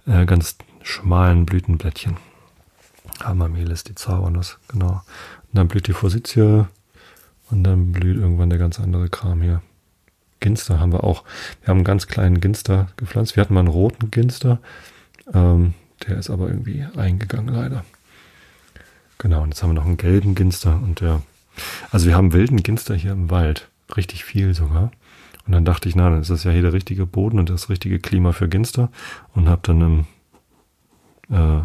äh, ganz schmalen Blütenblättchen. Hammermehl ist die Zaubernuss, genau. Und dann blüht die Forsythie und dann blüht irgendwann der ganz andere Kram hier. Ginster haben wir auch. Wir haben einen ganz kleinen Ginster gepflanzt. Wir hatten mal einen roten Ginster. Ähm, der ist aber irgendwie eingegangen leider. Genau, und jetzt haben wir noch einen gelben Ginster und der, also wir haben wilden Ginster hier im Wald, richtig viel sogar. Und dann dachte ich, na, dann ist das ja hier der richtige Boden und das richtige Klima für Ginster und habe dann im, äh,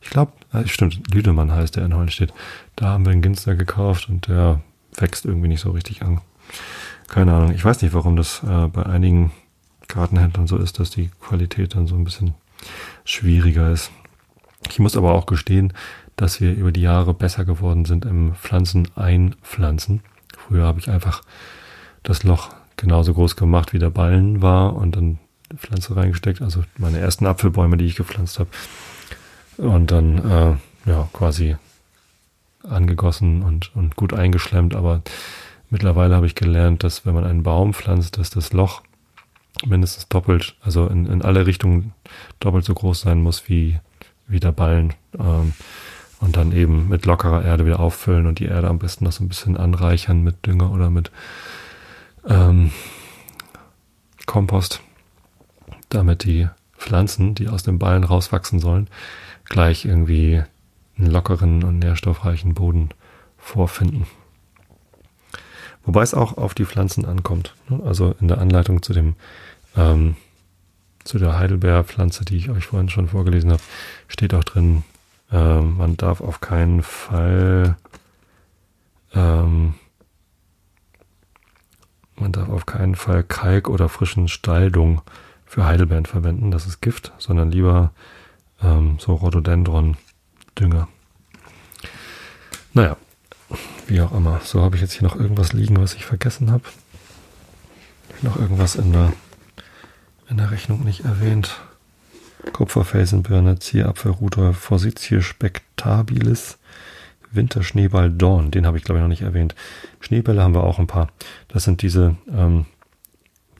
ich glaube, äh, stimmt, Lüdemann heißt der in Hollenstedt. Da haben wir einen Ginster gekauft und der wächst irgendwie nicht so richtig an. Keine Ahnung, ich weiß nicht, warum das äh, bei einigen Gartenhändlern so ist, dass die Qualität dann so ein bisschen schwieriger ist. Ich muss aber auch gestehen, dass wir über die Jahre besser geworden sind im Pflanzen einpflanzen. Früher habe ich einfach das Loch genauso groß gemacht, wie der Ballen war und dann Pflanze reingesteckt, also meine ersten Apfelbäume, die ich gepflanzt habe. Und dann äh, ja quasi angegossen und, und gut eingeschlemmt. Aber mittlerweile habe ich gelernt, dass wenn man einen Baum pflanzt, dass das Loch mindestens doppelt, also in, in alle Richtungen doppelt so groß sein muss wie, wie der Ballen. Ähm, und dann eben mit lockerer Erde wieder auffüllen und die Erde am besten noch so ein bisschen anreichern mit Dünger oder mit ähm, Kompost, damit die Pflanzen, die aus dem Ballen rauswachsen sollen, gleich irgendwie einen lockeren und nährstoffreichen Boden vorfinden. Wobei es auch auf die Pflanzen ankommt. Ne? Also in der Anleitung zu dem ähm, zu der Heidelbeerpflanze, die ich euch vorhin schon vorgelesen habe, steht auch drin, äh, man darf auf keinen Fall ähm, man darf auf keinen Fall Kalk oder frischen Stalldung für Heidelbeeren verwenden, das ist Gift, sondern lieber ähm, so Rhododendron-Dünger. Naja, wie auch immer. So habe ich jetzt hier noch irgendwas liegen, was ich vergessen habe. Noch irgendwas in der, in der Rechnung nicht erwähnt. Kupferfelsenbirne, Zierapfel, Rudolf, Forsythie spectabilis, Winterschneeball Dorn, den habe ich glaube ich noch nicht erwähnt. Schneebälle haben wir auch ein paar. Das sind diese, ähm,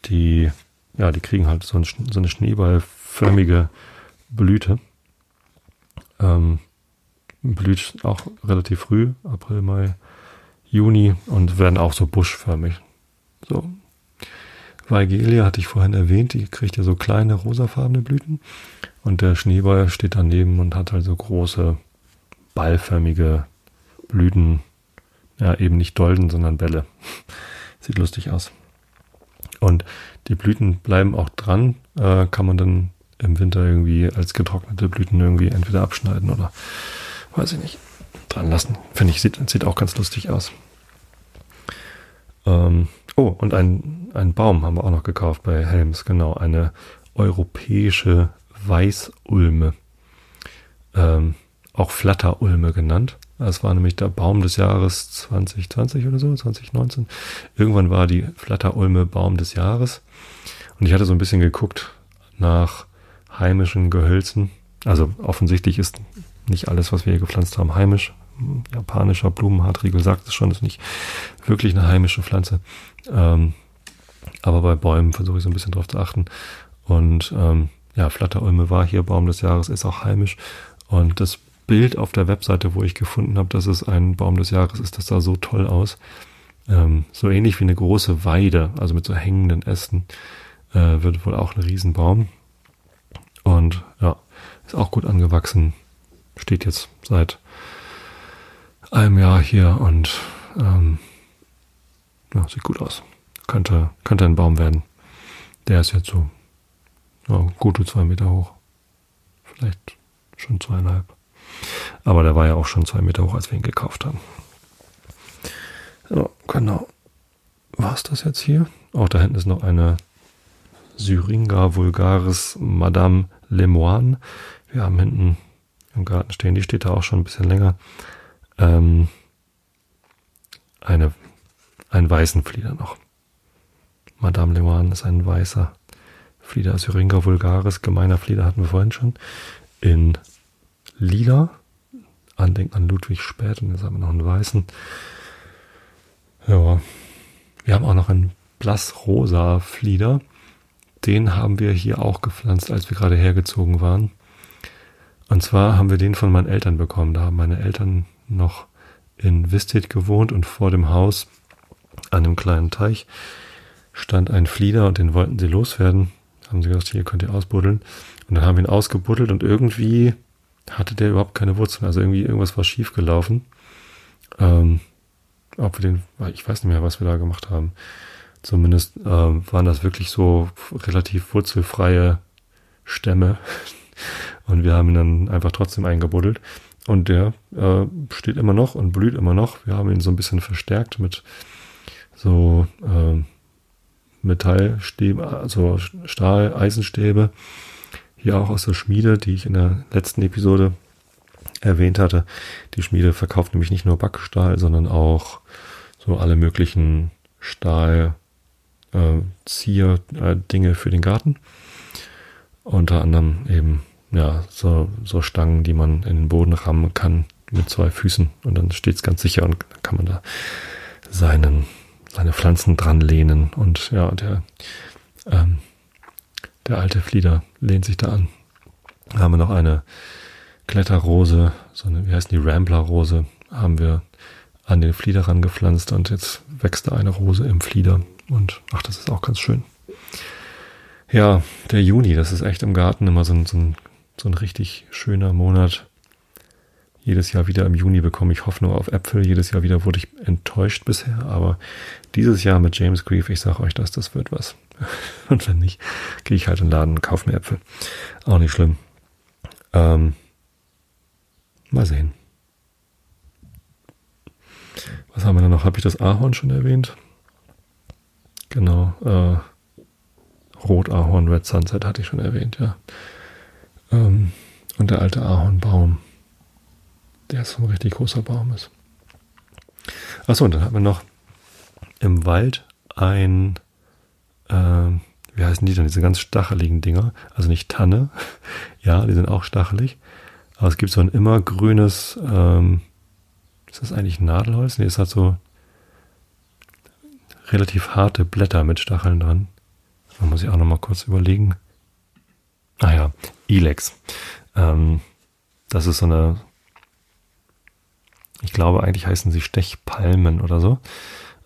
die, ja, die kriegen halt so, ein, so eine schneeballförmige Blüte. Ähm, blüht auch relativ früh, April, Mai, Juni und werden auch so buschförmig. So. Weigelia hatte ich vorhin erwähnt, die kriegt ja so kleine rosafarbene Blüten und der Schneeball steht daneben und hat halt so große ballförmige Blüten, ja eben nicht Dolden, sondern Bälle. Sieht lustig aus. Und die Blüten bleiben auch dran, äh, kann man dann im Winter irgendwie als getrocknete Blüten irgendwie entweder abschneiden oder weiß ich nicht, dran lassen. Finde ich, sieht, sieht auch ganz lustig aus. Ähm, oh, und ein, ein Baum haben wir auch noch gekauft bei Helms, genau, eine europäische Weißulme. Ähm, auch Flatterulme genannt. Das war nämlich der Baum des Jahres 2020 oder so, 2019. Irgendwann war die Flatterulme Baum des Jahres. Und ich hatte so ein bisschen geguckt nach heimischen Gehölzen. Also offensichtlich ist nicht alles, was wir hier gepflanzt haben, heimisch. Japanischer Blumenhartriegel sagt es schon, ist nicht wirklich eine heimische Pflanze. Ähm, aber bei Bäumen versuche ich so ein bisschen drauf zu achten. Und ähm, ja, Flatterulme war hier Baum des Jahres, ist auch heimisch. Und das Bild auf der Webseite, wo ich gefunden habe, dass es ein Baum des Jahres ist, das sah so toll aus. Ähm, so ähnlich wie eine große Weide, also mit so hängenden Ästen, äh, wird wohl auch ein Riesenbaum. Und ja, ist auch gut angewachsen steht jetzt seit einem Jahr hier und ähm, ja, sieht gut aus. Könnte, könnte ein Baum werden. Der ist jetzt so ja, gute zwei Meter hoch. Vielleicht schon zweieinhalb. Aber der war ja auch schon zwei Meter hoch, als wir ihn gekauft haben. Ja, genau. War es das jetzt hier? Auch da hinten ist noch eine Syringa vulgaris Madame Lemoine. Wir haben hinten im Garten stehen. Die steht da auch schon ein bisschen länger. Ähm, eine, einen weißen Flieder noch. Madame Lemoine ist ein weißer Flieder. Syringa vulgaris, gemeiner Flieder hatten wir vorhin schon. In lila. Andenken an Ludwig Spät und jetzt haben wir noch einen weißen. Ja. Wir haben auch noch einen blassrosa Flieder. Den haben wir hier auch gepflanzt, als wir gerade hergezogen waren. Und zwar haben wir den von meinen Eltern bekommen. Da haben meine Eltern noch in Visted gewohnt und vor dem Haus an einem kleinen Teich stand ein Flieder und den wollten sie loswerden. Haben sie gesagt, hier könnt ihr ausbuddeln. Und dann haben wir ihn ausgebuddelt und irgendwie hatte der überhaupt keine Wurzeln. Also irgendwie irgendwas war schief gelaufen. Ähm, ob wir den, ich weiß nicht mehr, was wir da gemacht haben. Zumindest ähm, waren das wirklich so relativ wurzelfreie Stämme, und wir haben ihn dann einfach trotzdem eingebuddelt. Und der äh, steht immer noch und blüht immer noch. Wir haben ihn so ein bisschen verstärkt mit so äh, Metallstäbe, also Stahl, Eisenstäbe. Hier auch aus der Schmiede, die ich in der letzten Episode erwähnt hatte. Die Schmiede verkauft nämlich nicht nur Backstahl, sondern auch so alle möglichen Stahl, äh, Zier, äh, Dinge für den Garten. Unter anderem eben ja, so, so Stangen, die man in den Boden rammen kann mit zwei Füßen und dann steht es ganz sicher und kann man da seinen, seine Pflanzen dran lehnen und ja, der, ähm, der alte Flieder lehnt sich da an. Da haben wir noch eine Kletterrose, so eine, wie heißt die, Rambler-Rose, haben wir an den Flieder rangepflanzt und jetzt wächst da eine Rose im Flieder und ach, das ist auch ganz schön. Ja, der Juni, das ist echt im Garten immer so ein, so ein so ein richtig schöner Monat. Jedes Jahr wieder im Juni bekomme ich Hoffnung auf Äpfel. Jedes Jahr wieder wurde ich enttäuscht bisher. Aber dieses Jahr mit James Grief, ich sage euch das, das wird was. Und wenn nicht, gehe ich halt in den Laden und kaufe mir Äpfel. Auch nicht schlimm. Ähm, mal sehen. Was haben wir da noch? Habe ich das Ahorn schon erwähnt? Genau. Äh, Rot-Ahorn, Red Sunset hatte ich schon erwähnt, ja. Ähm, und der alte Ahornbaum, der so ein richtig großer Baum ist. Achso, und dann haben wir noch im Wald ein, äh, wie heißen die denn, diese ganz stacheligen Dinger? Also nicht Tanne, ja, die sind auch stachelig. Aber es gibt so ein immergrünes, ähm, ist das eigentlich Nadelholz? Nee, es hat so relativ harte Blätter mit Stacheln dran. Da muss ich auch noch mal kurz überlegen. Ah ja, Ilex. Ähm, das ist so eine, ich glaube eigentlich heißen sie Stechpalmen oder so.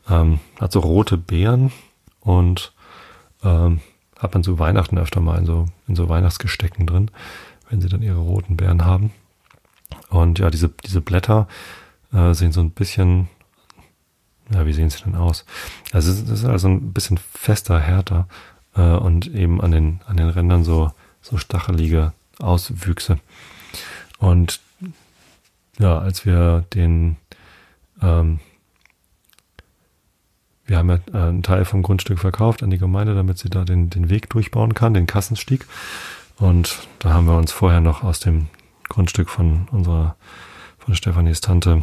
Ähm, hat so rote Beeren und ähm, hat man zu Weihnachten öfter mal in so, in so Weihnachtsgestecken drin, wenn sie dann ihre roten Beeren haben. Und ja, diese, diese Blätter äh, sehen so ein bisschen, ja, wie sehen sie denn aus? Also es ist also ein bisschen fester, härter äh, und eben an den, an den Rändern so, so stachelige Auswüchse. Und ja, als wir den, ähm, wir haben ja äh, einen Teil vom Grundstück verkauft an die Gemeinde, damit sie da den, den Weg durchbauen kann, den Kassenstieg. Und da haben wir uns vorher noch aus dem Grundstück von unserer, von Stefanis Tante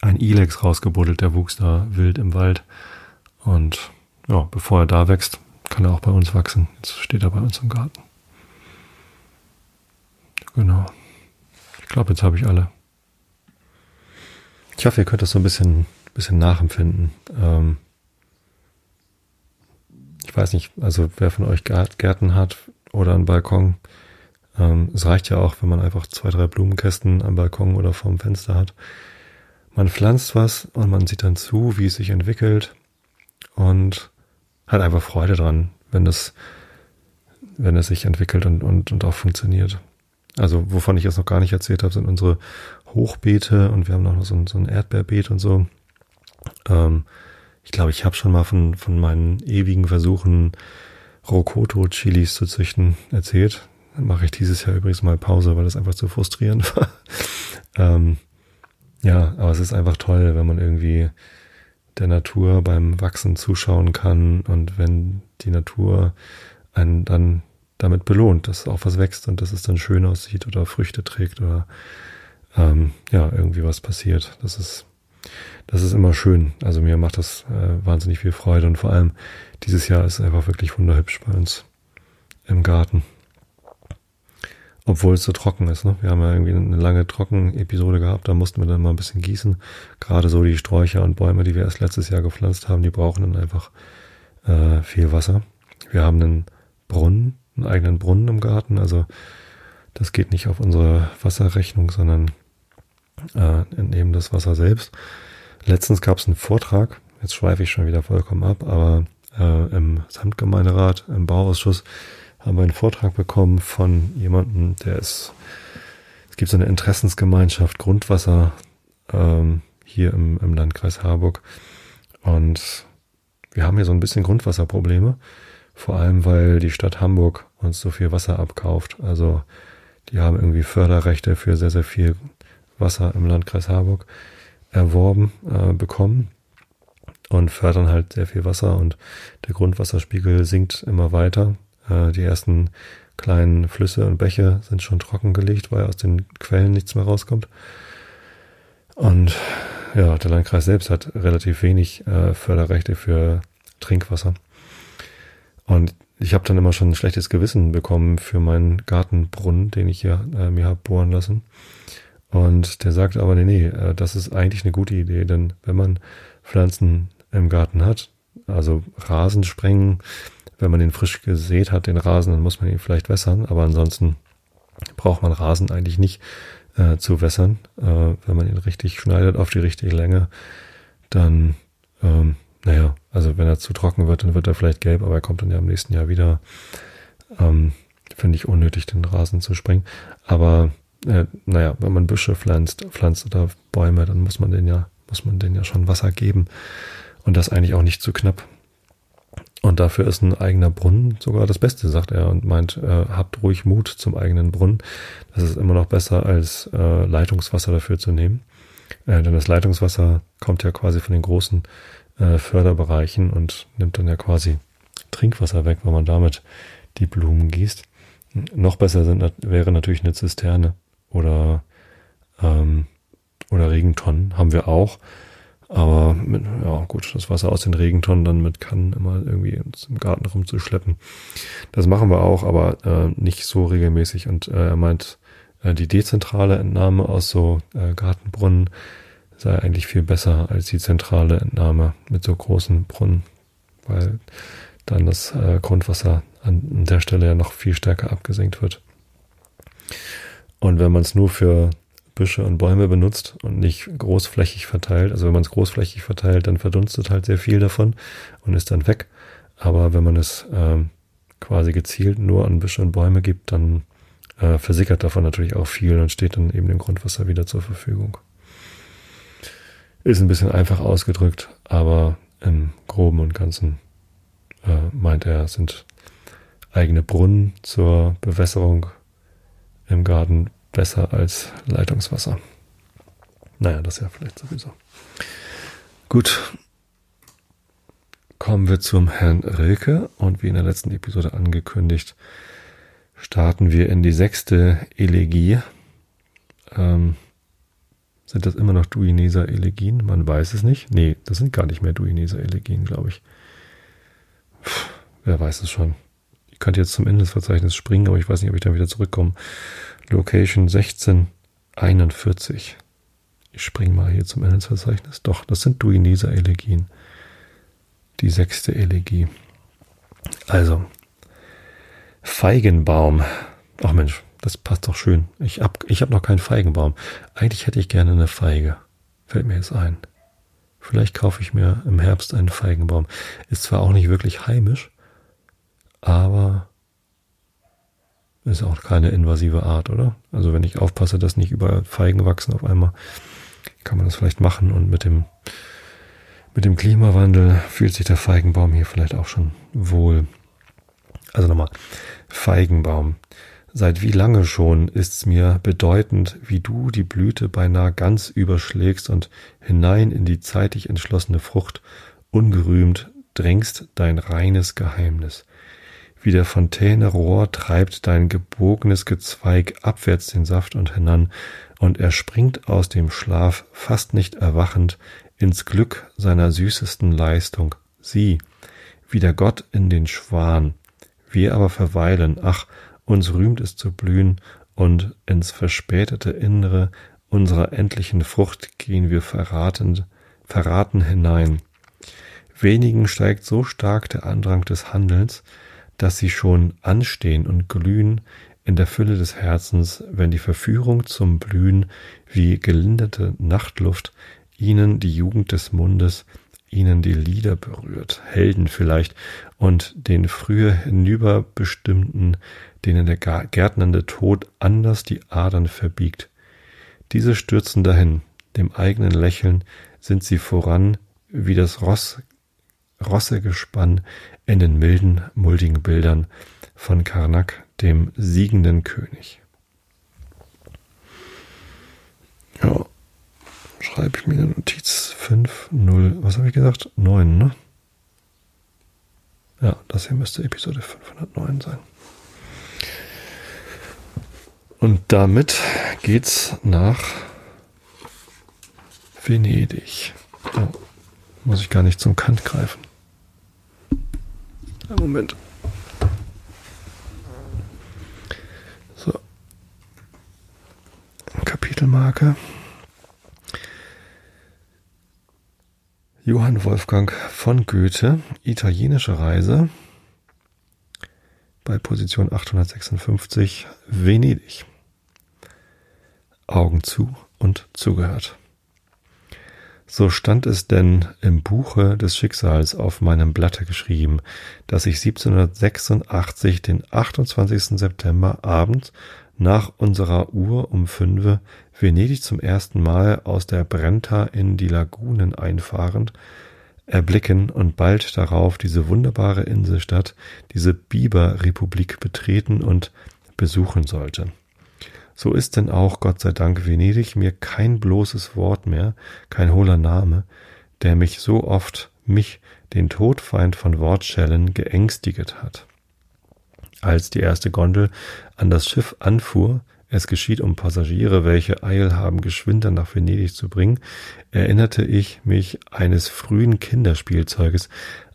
ein Ilex rausgebuddelt, der wuchs da wild im Wald. Und ja, bevor er da wächst, kann er auch bei uns wachsen. Jetzt steht er bei uns im Garten. Genau. Ich glaube, jetzt habe ich alle. Ich hoffe, ihr könnt das so ein bisschen, bisschen nachempfinden. Ähm ich weiß nicht, also wer von euch Gärten hat oder einen Balkon. Ähm, es reicht ja auch, wenn man einfach zwei, drei Blumenkästen am Balkon oder vorm Fenster hat. Man pflanzt was und man sieht dann zu, wie es sich entwickelt und hat einfach Freude dran, wenn das, wenn es sich entwickelt und, und, und auch funktioniert. Also wovon ich jetzt noch gar nicht erzählt habe, sind unsere Hochbeete und wir haben noch so ein, so ein Erdbeerbeet und so. Ähm, ich glaube, ich habe schon mal von, von meinen ewigen Versuchen, Rokoto-Chilis zu züchten, erzählt. Mache ich dieses Jahr übrigens mal Pause, weil das einfach zu frustrierend war. ähm, ja, aber es ist einfach toll, wenn man irgendwie der Natur beim Wachsen zuschauen kann und wenn die Natur einen dann damit belohnt, dass auch was wächst und dass es dann schön aussieht oder Früchte trägt oder ähm, ja, irgendwie was passiert. Das ist, das ist immer schön. Also mir macht das äh, wahnsinnig viel Freude und vor allem dieses Jahr ist einfach wirklich wunderhübsch bei uns im Garten. Obwohl es so trocken ist. Ne? Wir haben ja irgendwie eine lange Trockenepisode gehabt, da mussten wir dann mal ein bisschen gießen. Gerade so die Sträucher und Bäume, die wir erst letztes Jahr gepflanzt haben, die brauchen dann einfach äh, viel Wasser. Wir haben einen Brunnen, einen eigenen Brunnen im Garten, also das geht nicht auf unsere Wasserrechnung, sondern äh, eben das Wasser selbst. Letztens gab es einen Vortrag, jetzt schweife ich schon wieder vollkommen ab, aber äh, im Samtgemeinderat, im Bauausschuss, haben wir einen Vortrag bekommen von jemandem, der ist, es gibt so eine Interessensgemeinschaft Grundwasser ähm, hier im, im Landkreis Harburg. Und wir haben hier so ein bisschen Grundwasserprobleme, vor allem weil die Stadt Hamburg uns so viel Wasser abkauft. Also die haben irgendwie Förderrechte für sehr, sehr viel Wasser im Landkreis Harburg erworben, äh, bekommen und fördern halt sehr viel Wasser und der Grundwasserspiegel sinkt immer weiter. Äh, die ersten kleinen Flüsse und Bäche sind schon trockengelegt, weil aus den Quellen nichts mehr rauskommt. Und ja, der Landkreis selbst hat relativ wenig äh, Förderrechte für Trinkwasser. Und ich habe dann immer schon ein schlechtes Gewissen bekommen für meinen Gartenbrunnen, den ich hier äh, mir habe bohren lassen. Und der sagt aber, nee, nee, äh, das ist eigentlich eine gute Idee, denn wenn man Pflanzen im Garten hat, also Rasen sprengen, wenn man den frisch gesät hat, den Rasen, dann muss man ihn vielleicht wässern, aber ansonsten braucht man Rasen eigentlich nicht äh, zu wässern. Äh, wenn man ihn richtig schneidet auf die richtige Länge, dann, ähm, naja, also wenn er zu trocken wird, dann wird er vielleicht gelb, aber er kommt dann ja im nächsten Jahr wieder. Ähm, Finde ich unnötig, den Rasen zu sprengen. Aber äh, naja, wenn man Büsche pflanzt, pflanzt oder Bäume, dann muss man den ja, muss man denen ja schon Wasser geben. Und das eigentlich auch nicht zu knapp. Und dafür ist ein eigener Brunnen sogar das Beste, sagt er und meint, äh, habt ruhig Mut zum eigenen Brunnen. Das ist immer noch besser als äh, Leitungswasser dafür zu nehmen. Äh, denn das Leitungswasser kommt ja quasi von den großen äh, Förderbereichen und nimmt dann ja quasi Trinkwasser weg, wenn man damit die Blumen gießt. Noch besser sind, wäre natürlich eine Zisterne oder, ähm, oder Regentonnen, haben wir auch. Aber mit, ja gut, das Wasser aus den Regentonnen dann mit Kannen immer irgendwie im Garten rumzuschleppen. Das machen wir auch, aber äh, nicht so regelmäßig. Und äh, er meint, äh, die dezentrale Entnahme aus so äh, Gartenbrunnen sei eigentlich viel besser als die zentrale Entnahme mit so großen Brunnen, weil dann das äh, Grundwasser an der Stelle ja noch viel stärker abgesenkt wird. Und wenn man es nur für Büsche und Bäume benutzt und nicht großflächig verteilt, also wenn man es großflächig verteilt, dann verdunstet halt sehr viel davon und ist dann weg. Aber wenn man es ähm, quasi gezielt nur an Büsche und Bäume gibt, dann äh, versickert davon natürlich auch viel und steht dann eben dem Grundwasser wieder zur Verfügung. Ist ein bisschen einfach ausgedrückt, aber im Groben und Ganzen äh, meint er, sind eigene Brunnen zur Bewässerung im Garten besser als Leitungswasser. Naja, das ja vielleicht sowieso. Gut. Kommen wir zum Herrn Rilke und wie in der letzten Episode angekündigt, starten wir in die sechste Elegie. Ähm, sind das immer noch Duineser Elegien? Man weiß es nicht. Nee, das sind gar nicht mehr Duineser Elegien, glaube ich. Puh, wer weiß es schon. Ich könnte jetzt zum Inhaltsverzeichnis springen, aber ich weiß nicht, ob ich dann wieder zurückkomme. Location 1641. Ich springe mal hier zum Inhaltsverzeichnis. Doch, das sind Duineser Elegien. Die sechste Elegie. Also, Feigenbaum. Ach Mensch, das passt doch schön. Ich hab, ich hab noch keinen Feigenbaum. Eigentlich hätte ich gerne eine Feige. Fällt mir jetzt ein. Vielleicht kaufe ich mir im Herbst einen Feigenbaum. Ist zwar auch nicht wirklich heimisch, aber ist auch keine invasive Art, oder? Also wenn ich aufpasse, dass nicht überall Feigen wachsen auf einmal, kann man das vielleicht machen und mit dem mit dem Klimawandel fühlt sich der Feigenbaum hier vielleicht auch schon wohl. Also nochmal, Feigenbaum. Seit wie lange schon ist's mir bedeutend, wie du die Blüte beinahe ganz überschlägst und hinein in die zeitig entschlossene Frucht ungerühmt drängst dein reines Geheimnis. Wie der Fontäne Rohr treibt dein gebogenes Gezweig abwärts den Saft und hinan, und er springt aus dem Schlaf, fast nicht erwachend, ins Glück seiner süßesten Leistung. Sieh, wie der Gott in den Schwan. Wir aber verweilen, ach, uns rühmt es zu blühen, und ins verspätete Innere unserer endlichen Frucht gehen wir verratend, verraten hinein. Wenigen steigt so stark der Andrang des Handelns, dass sie schon anstehen und glühen in der Fülle des Herzens, wenn die Verführung zum Blühen wie gelinderte Nachtluft ihnen die Jugend des Mundes, ihnen die Lieder berührt, Helden vielleicht, und den früher hinüberbestimmten, denen der gärtnernde Tod anders die Adern verbiegt. Diese stürzen dahin, dem eigenen Lächeln sind sie voran, wie das Ross, Rossegespann in den milden, muldigen Bildern von Karnak, dem siegenden König. Ja, schreibe ich mir eine Notiz 5, 0, was habe ich gesagt? 9, ne? Ja, das hier müsste Episode 509 sein. Und damit geht's nach Venedig. Oh, muss ich gar nicht zum Kant greifen. Einen Moment. So. Kapitelmarke. Johann Wolfgang von Goethe, italienische Reise bei Position 856 Venedig. Augen zu und zugehört. So stand es denn im Buche des Schicksals auf meinem Blatte geschrieben, dass ich 1786 den 28. September abends nach unserer Uhr um fünfe Venedig zum ersten Mal aus der Brenta in die Lagunen einfahrend, erblicken und bald darauf diese wunderbare Inselstadt, diese Biberrepublik betreten und besuchen sollte. So ist denn auch, Gott sei Dank, Venedig mir kein bloßes Wort mehr, kein hohler Name, der mich so oft, mich, den Todfeind von Wortschellen, geängstiget hat. Als die erste Gondel an das Schiff anfuhr, es geschieht, um Passagiere, welche Eil haben, geschwinder nach Venedig zu bringen, erinnerte ich mich eines frühen Kinderspielzeuges,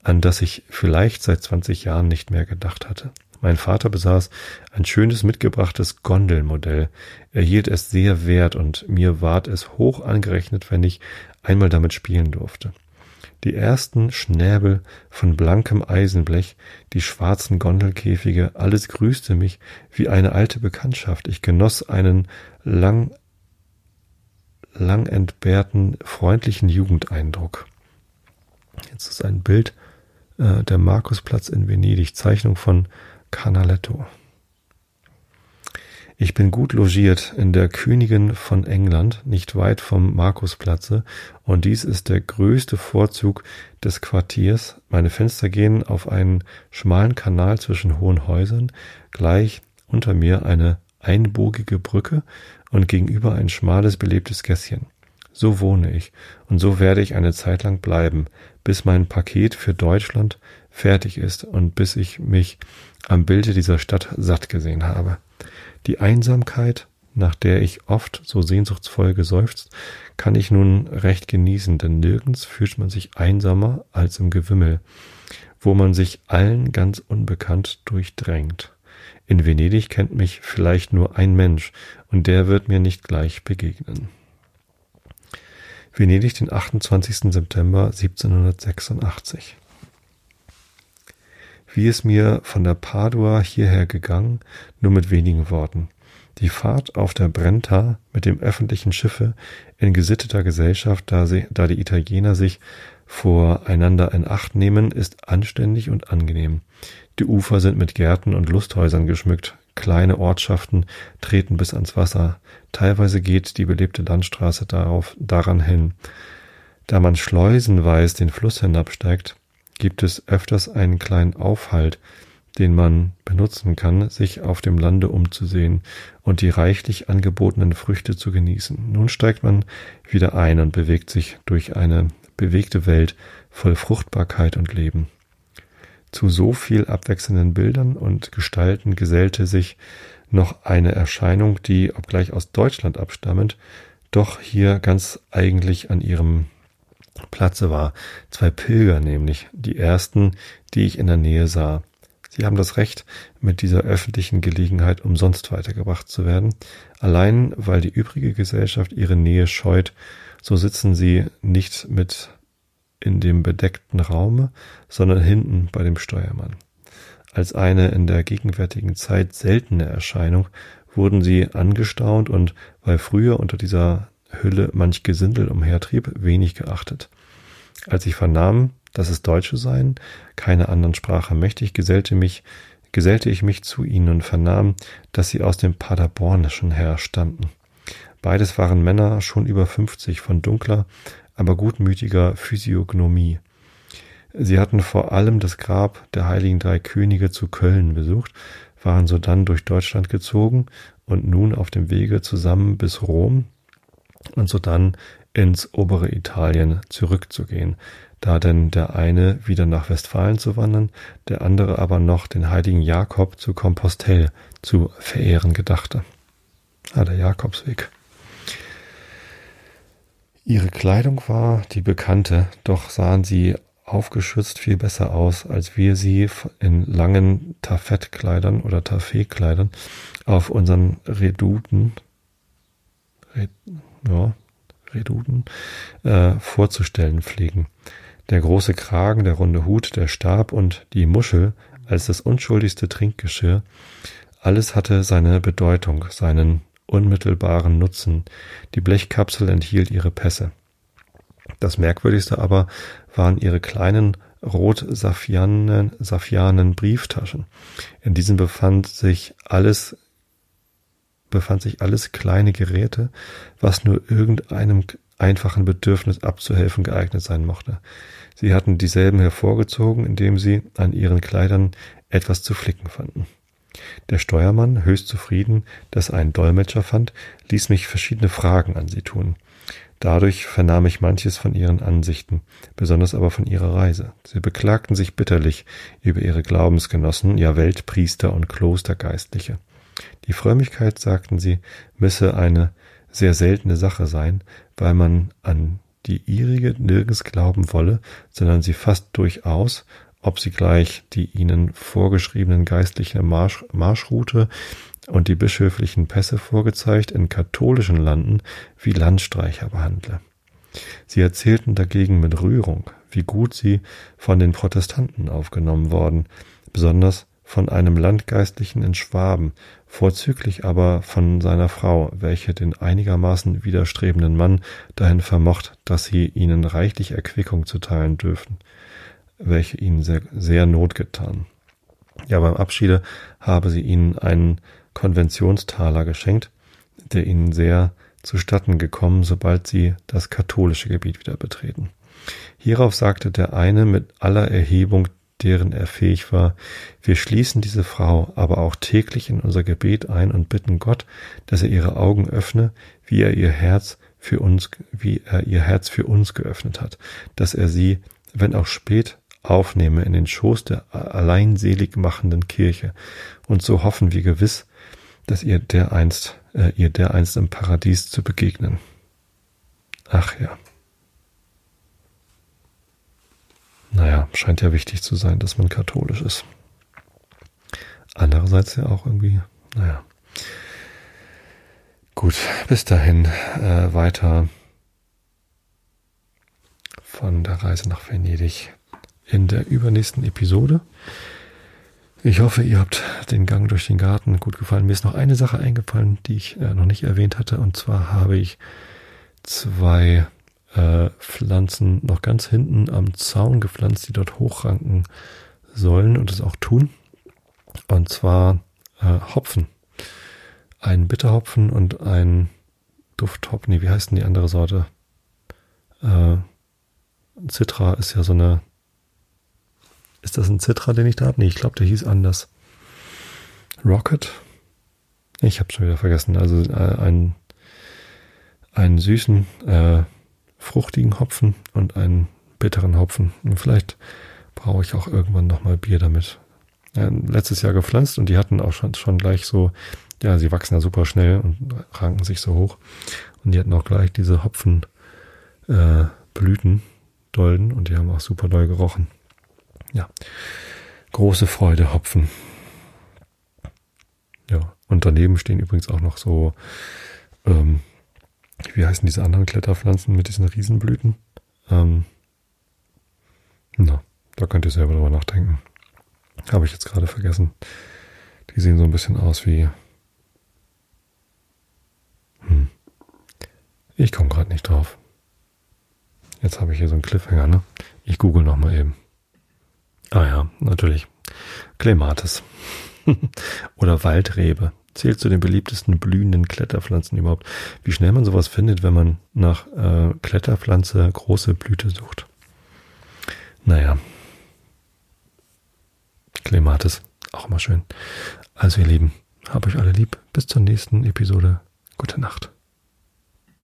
an das ich vielleicht seit zwanzig Jahren nicht mehr gedacht hatte. Mein Vater besaß ein schönes mitgebrachtes Gondelmodell. Er hielt es sehr wert und mir ward es hoch angerechnet, wenn ich einmal damit spielen durfte. Die ersten Schnäbel von blankem Eisenblech, die schwarzen Gondelkäfige, alles grüßte mich wie eine alte Bekanntschaft. Ich genoss einen lang, lang entbehrten, freundlichen Jugendeindruck. Jetzt ist ein Bild äh, der Markusplatz in Venedig, Zeichnung von Canaletto. Ich bin gut logiert in der Königin von England, nicht weit vom Markusplatze, und dies ist der größte Vorzug des Quartiers. Meine Fenster gehen auf einen schmalen Kanal zwischen hohen Häusern, gleich unter mir eine einbogige Brücke und gegenüber ein schmales, belebtes Gässchen. So wohne ich, und so werde ich eine Zeit lang bleiben, bis mein Paket für Deutschland fertig ist und bis ich mich am Bilde dieser Stadt satt gesehen habe. Die Einsamkeit, nach der ich oft so sehnsuchtsvoll geseufzt, kann ich nun recht genießen, denn nirgends fühlt man sich einsamer als im Gewimmel, wo man sich allen ganz unbekannt durchdrängt. In Venedig kennt mich vielleicht nur ein Mensch, und der wird mir nicht gleich begegnen. Venedig, den 28. September 1786. Wie es mir von der Padua hierher gegangen, nur mit wenigen Worten. Die Fahrt auf der Brenta mit dem öffentlichen Schiffe in gesitteter Gesellschaft, da, sie, da die Italiener sich voreinander in Acht nehmen, ist anständig und angenehm. Die Ufer sind mit Gärten und Lusthäusern geschmückt, kleine Ortschaften treten bis ans Wasser, teilweise geht die belebte Landstraße darauf, daran hin. Da man schleusenweis den Fluss hinabsteigt, gibt es öfters einen kleinen Aufhalt, den man benutzen kann, sich auf dem Lande umzusehen und die reichlich angebotenen Früchte zu genießen. Nun steigt man wieder ein und bewegt sich durch eine bewegte Welt voll Fruchtbarkeit und Leben. Zu so viel abwechselnden Bildern und Gestalten gesellte sich noch eine Erscheinung, die, obgleich aus Deutschland abstammend, doch hier ganz eigentlich an ihrem Platze war. Zwei Pilger nämlich, die ersten, die ich in der Nähe sah. Sie haben das Recht, mit dieser öffentlichen Gelegenheit umsonst weitergebracht zu werden. Allein weil die übrige Gesellschaft ihre Nähe scheut, so sitzen sie nicht mit in dem bedeckten Raume, sondern hinten bei dem Steuermann. Als eine in der gegenwärtigen Zeit seltene Erscheinung wurden sie angestaunt und weil früher unter dieser Hülle manch Gesindel umhertrieb, wenig geachtet. Als ich vernahm, dass es Deutsche seien, keine anderen Sprache mächtig, gesellte mich, gesellte ich mich zu ihnen und vernahm, dass sie aus dem Paderbornischen herstammten. Beides waren Männer schon über fünfzig von dunkler, aber gutmütiger Physiognomie. Sie hatten vor allem das Grab der heiligen drei Könige zu Köln besucht, waren sodann durch Deutschland gezogen und nun auf dem Wege zusammen bis Rom, und sodann ins obere Italien zurückzugehen, da denn der eine wieder nach Westfalen zu wandern, der andere aber noch den heiligen Jakob zu Compostell zu verehren gedachte. Ah, der Jakobsweg. Ihre Kleidung war die bekannte, doch sahen sie aufgeschützt viel besser aus, als wir sie in langen Taffettkleidern oder Taffetkleidern auf unseren Reduten, Red, ja, Reduden äh, vorzustellen pflegen. Der große Kragen, der runde Hut, der Stab und die Muschel als das unschuldigste Trinkgeschirr, alles hatte seine Bedeutung, seinen unmittelbaren Nutzen. Die Blechkapsel enthielt ihre Pässe. Das merkwürdigste aber waren ihre kleinen rot-safianen Brieftaschen. In diesen befand sich alles befand sich alles kleine Geräte, was nur irgendeinem einfachen Bedürfnis abzuhelfen geeignet sein mochte. Sie hatten dieselben hervorgezogen, indem sie an ihren Kleidern etwas zu flicken fanden. Der Steuermann, höchst zufrieden, dass er einen Dolmetscher fand, ließ mich verschiedene Fragen an sie tun. Dadurch vernahm ich manches von ihren Ansichten, besonders aber von ihrer Reise. Sie beklagten sich bitterlich über ihre Glaubensgenossen, ja Weltpriester und Klostergeistliche. Die Frömmigkeit, sagten sie, müsse eine sehr seltene Sache sein, weil man an die ihrige nirgends glauben wolle, sondern sie fast durchaus, ob sie gleich die ihnen vorgeschriebenen geistlichen Marsch, Marschroute und die bischöflichen Pässe vorgezeigt in katholischen Landen wie Landstreicher behandle. Sie erzählten dagegen mit Rührung, wie gut sie von den Protestanten aufgenommen worden, besonders von einem Landgeistlichen in Schwaben, vorzüglich aber von seiner Frau, welche den einigermaßen widerstrebenden Mann dahin vermocht, dass sie ihnen reichlich Erquickung zuteilen dürfen, welche ihnen sehr, sehr Not getan. Ja, beim Abschiede habe sie ihnen einen Konventionstaler geschenkt, der ihnen sehr zustatten gekommen, sobald sie das katholische Gebiet wieder betreten. Hierauf sagte der eine mit aller Erhebung deren er fähig war. Wir schließen diese Frau aber auch täglich in unser Gebet ein und bitten Gott, dass er ihre Augen öffne, wie er ihr Herz für uns, wie er ihr Herz für uns geöffnet hat, dass er sie, wenn auch spät, aufnehme in den Schoß der alleinselig machenden Kirche. Und so hoffen wir gewiss, dass ihr dereinst, äh, ihr dereinst im Paradies zu begegnen. Ach ja. Naja, scheint ja wichtig zu sein, dass man katholisch ist. Andererseits ja auch irgendwie, naja. Gut, bis dahin äh, weiter von der Reise nach Venedig in der übernächsten Episode. Ich hoffe, ihr habt den Gang durch den Garten gut gefallen. Mir ist noch eine Sache eingefallen, die ich äh, noch nicht erwähnt hatte. Und zwar habe ich zwei äh, Pflanzen noch ganz hinten am Zaun gepflanzt, die dort hochranken sollen und es auch tun. Und zwar äh, Hopfen. Ein Bitterhopfen und ein Dufthopfen. Nee, wie heißt denn die andere Sorte? Äh, Citra ist ja so eine. Ist das ein Citra, den ich da habe? Nee, ich glaube, der hieß anders. Rocket? Ich habe schon wieder vergessen. Also äh, ein, einen süßen äh, fruchtigen Hopfen und einen bitteren Hopfen. Und vielleicht brauche ich auch irgendwann nochmal Bier damit. Ja, letztes Jahr gepflanzt und die hatten auch schon, schon gleich so, ja, sie wachsen ja super schnell und ranken sich so hoch. Und die hatten auch gleich diese Hopfenblüten, äh, Dolden und die haben auch super doll gerochen. Ja, große Freude, Hopfen. Ja, und daneben stehen übrigens auch noch so ähm, wie heißen diese anderen Kletterpflanzen mit diesen Riesenblüten? Ähm, na, da könnt ihr selber drüber nachdenken. Habe ich jetzt gerade vergessen. Die sehen so ein bisschen aus wie. Hm. Ich komme gerade nicht drauf. Jetzt habe ich hier so einen Cliffhanger, ne? Ich google nochmal eben. Ah ja, natürlich. Clematis. Oder Waldrebe zählt zu den beliebtesten blühenden Kletterpflanzen überhaupt. Wie schnell man sowas findet, wenn man nach äh, Kletterpflanze große Blüte sucht. Naja. Klematis, auch immer schön. Also ihr Lieben, hab euch alle lieb. Bis zur nächsten Episode. Gute Nacht.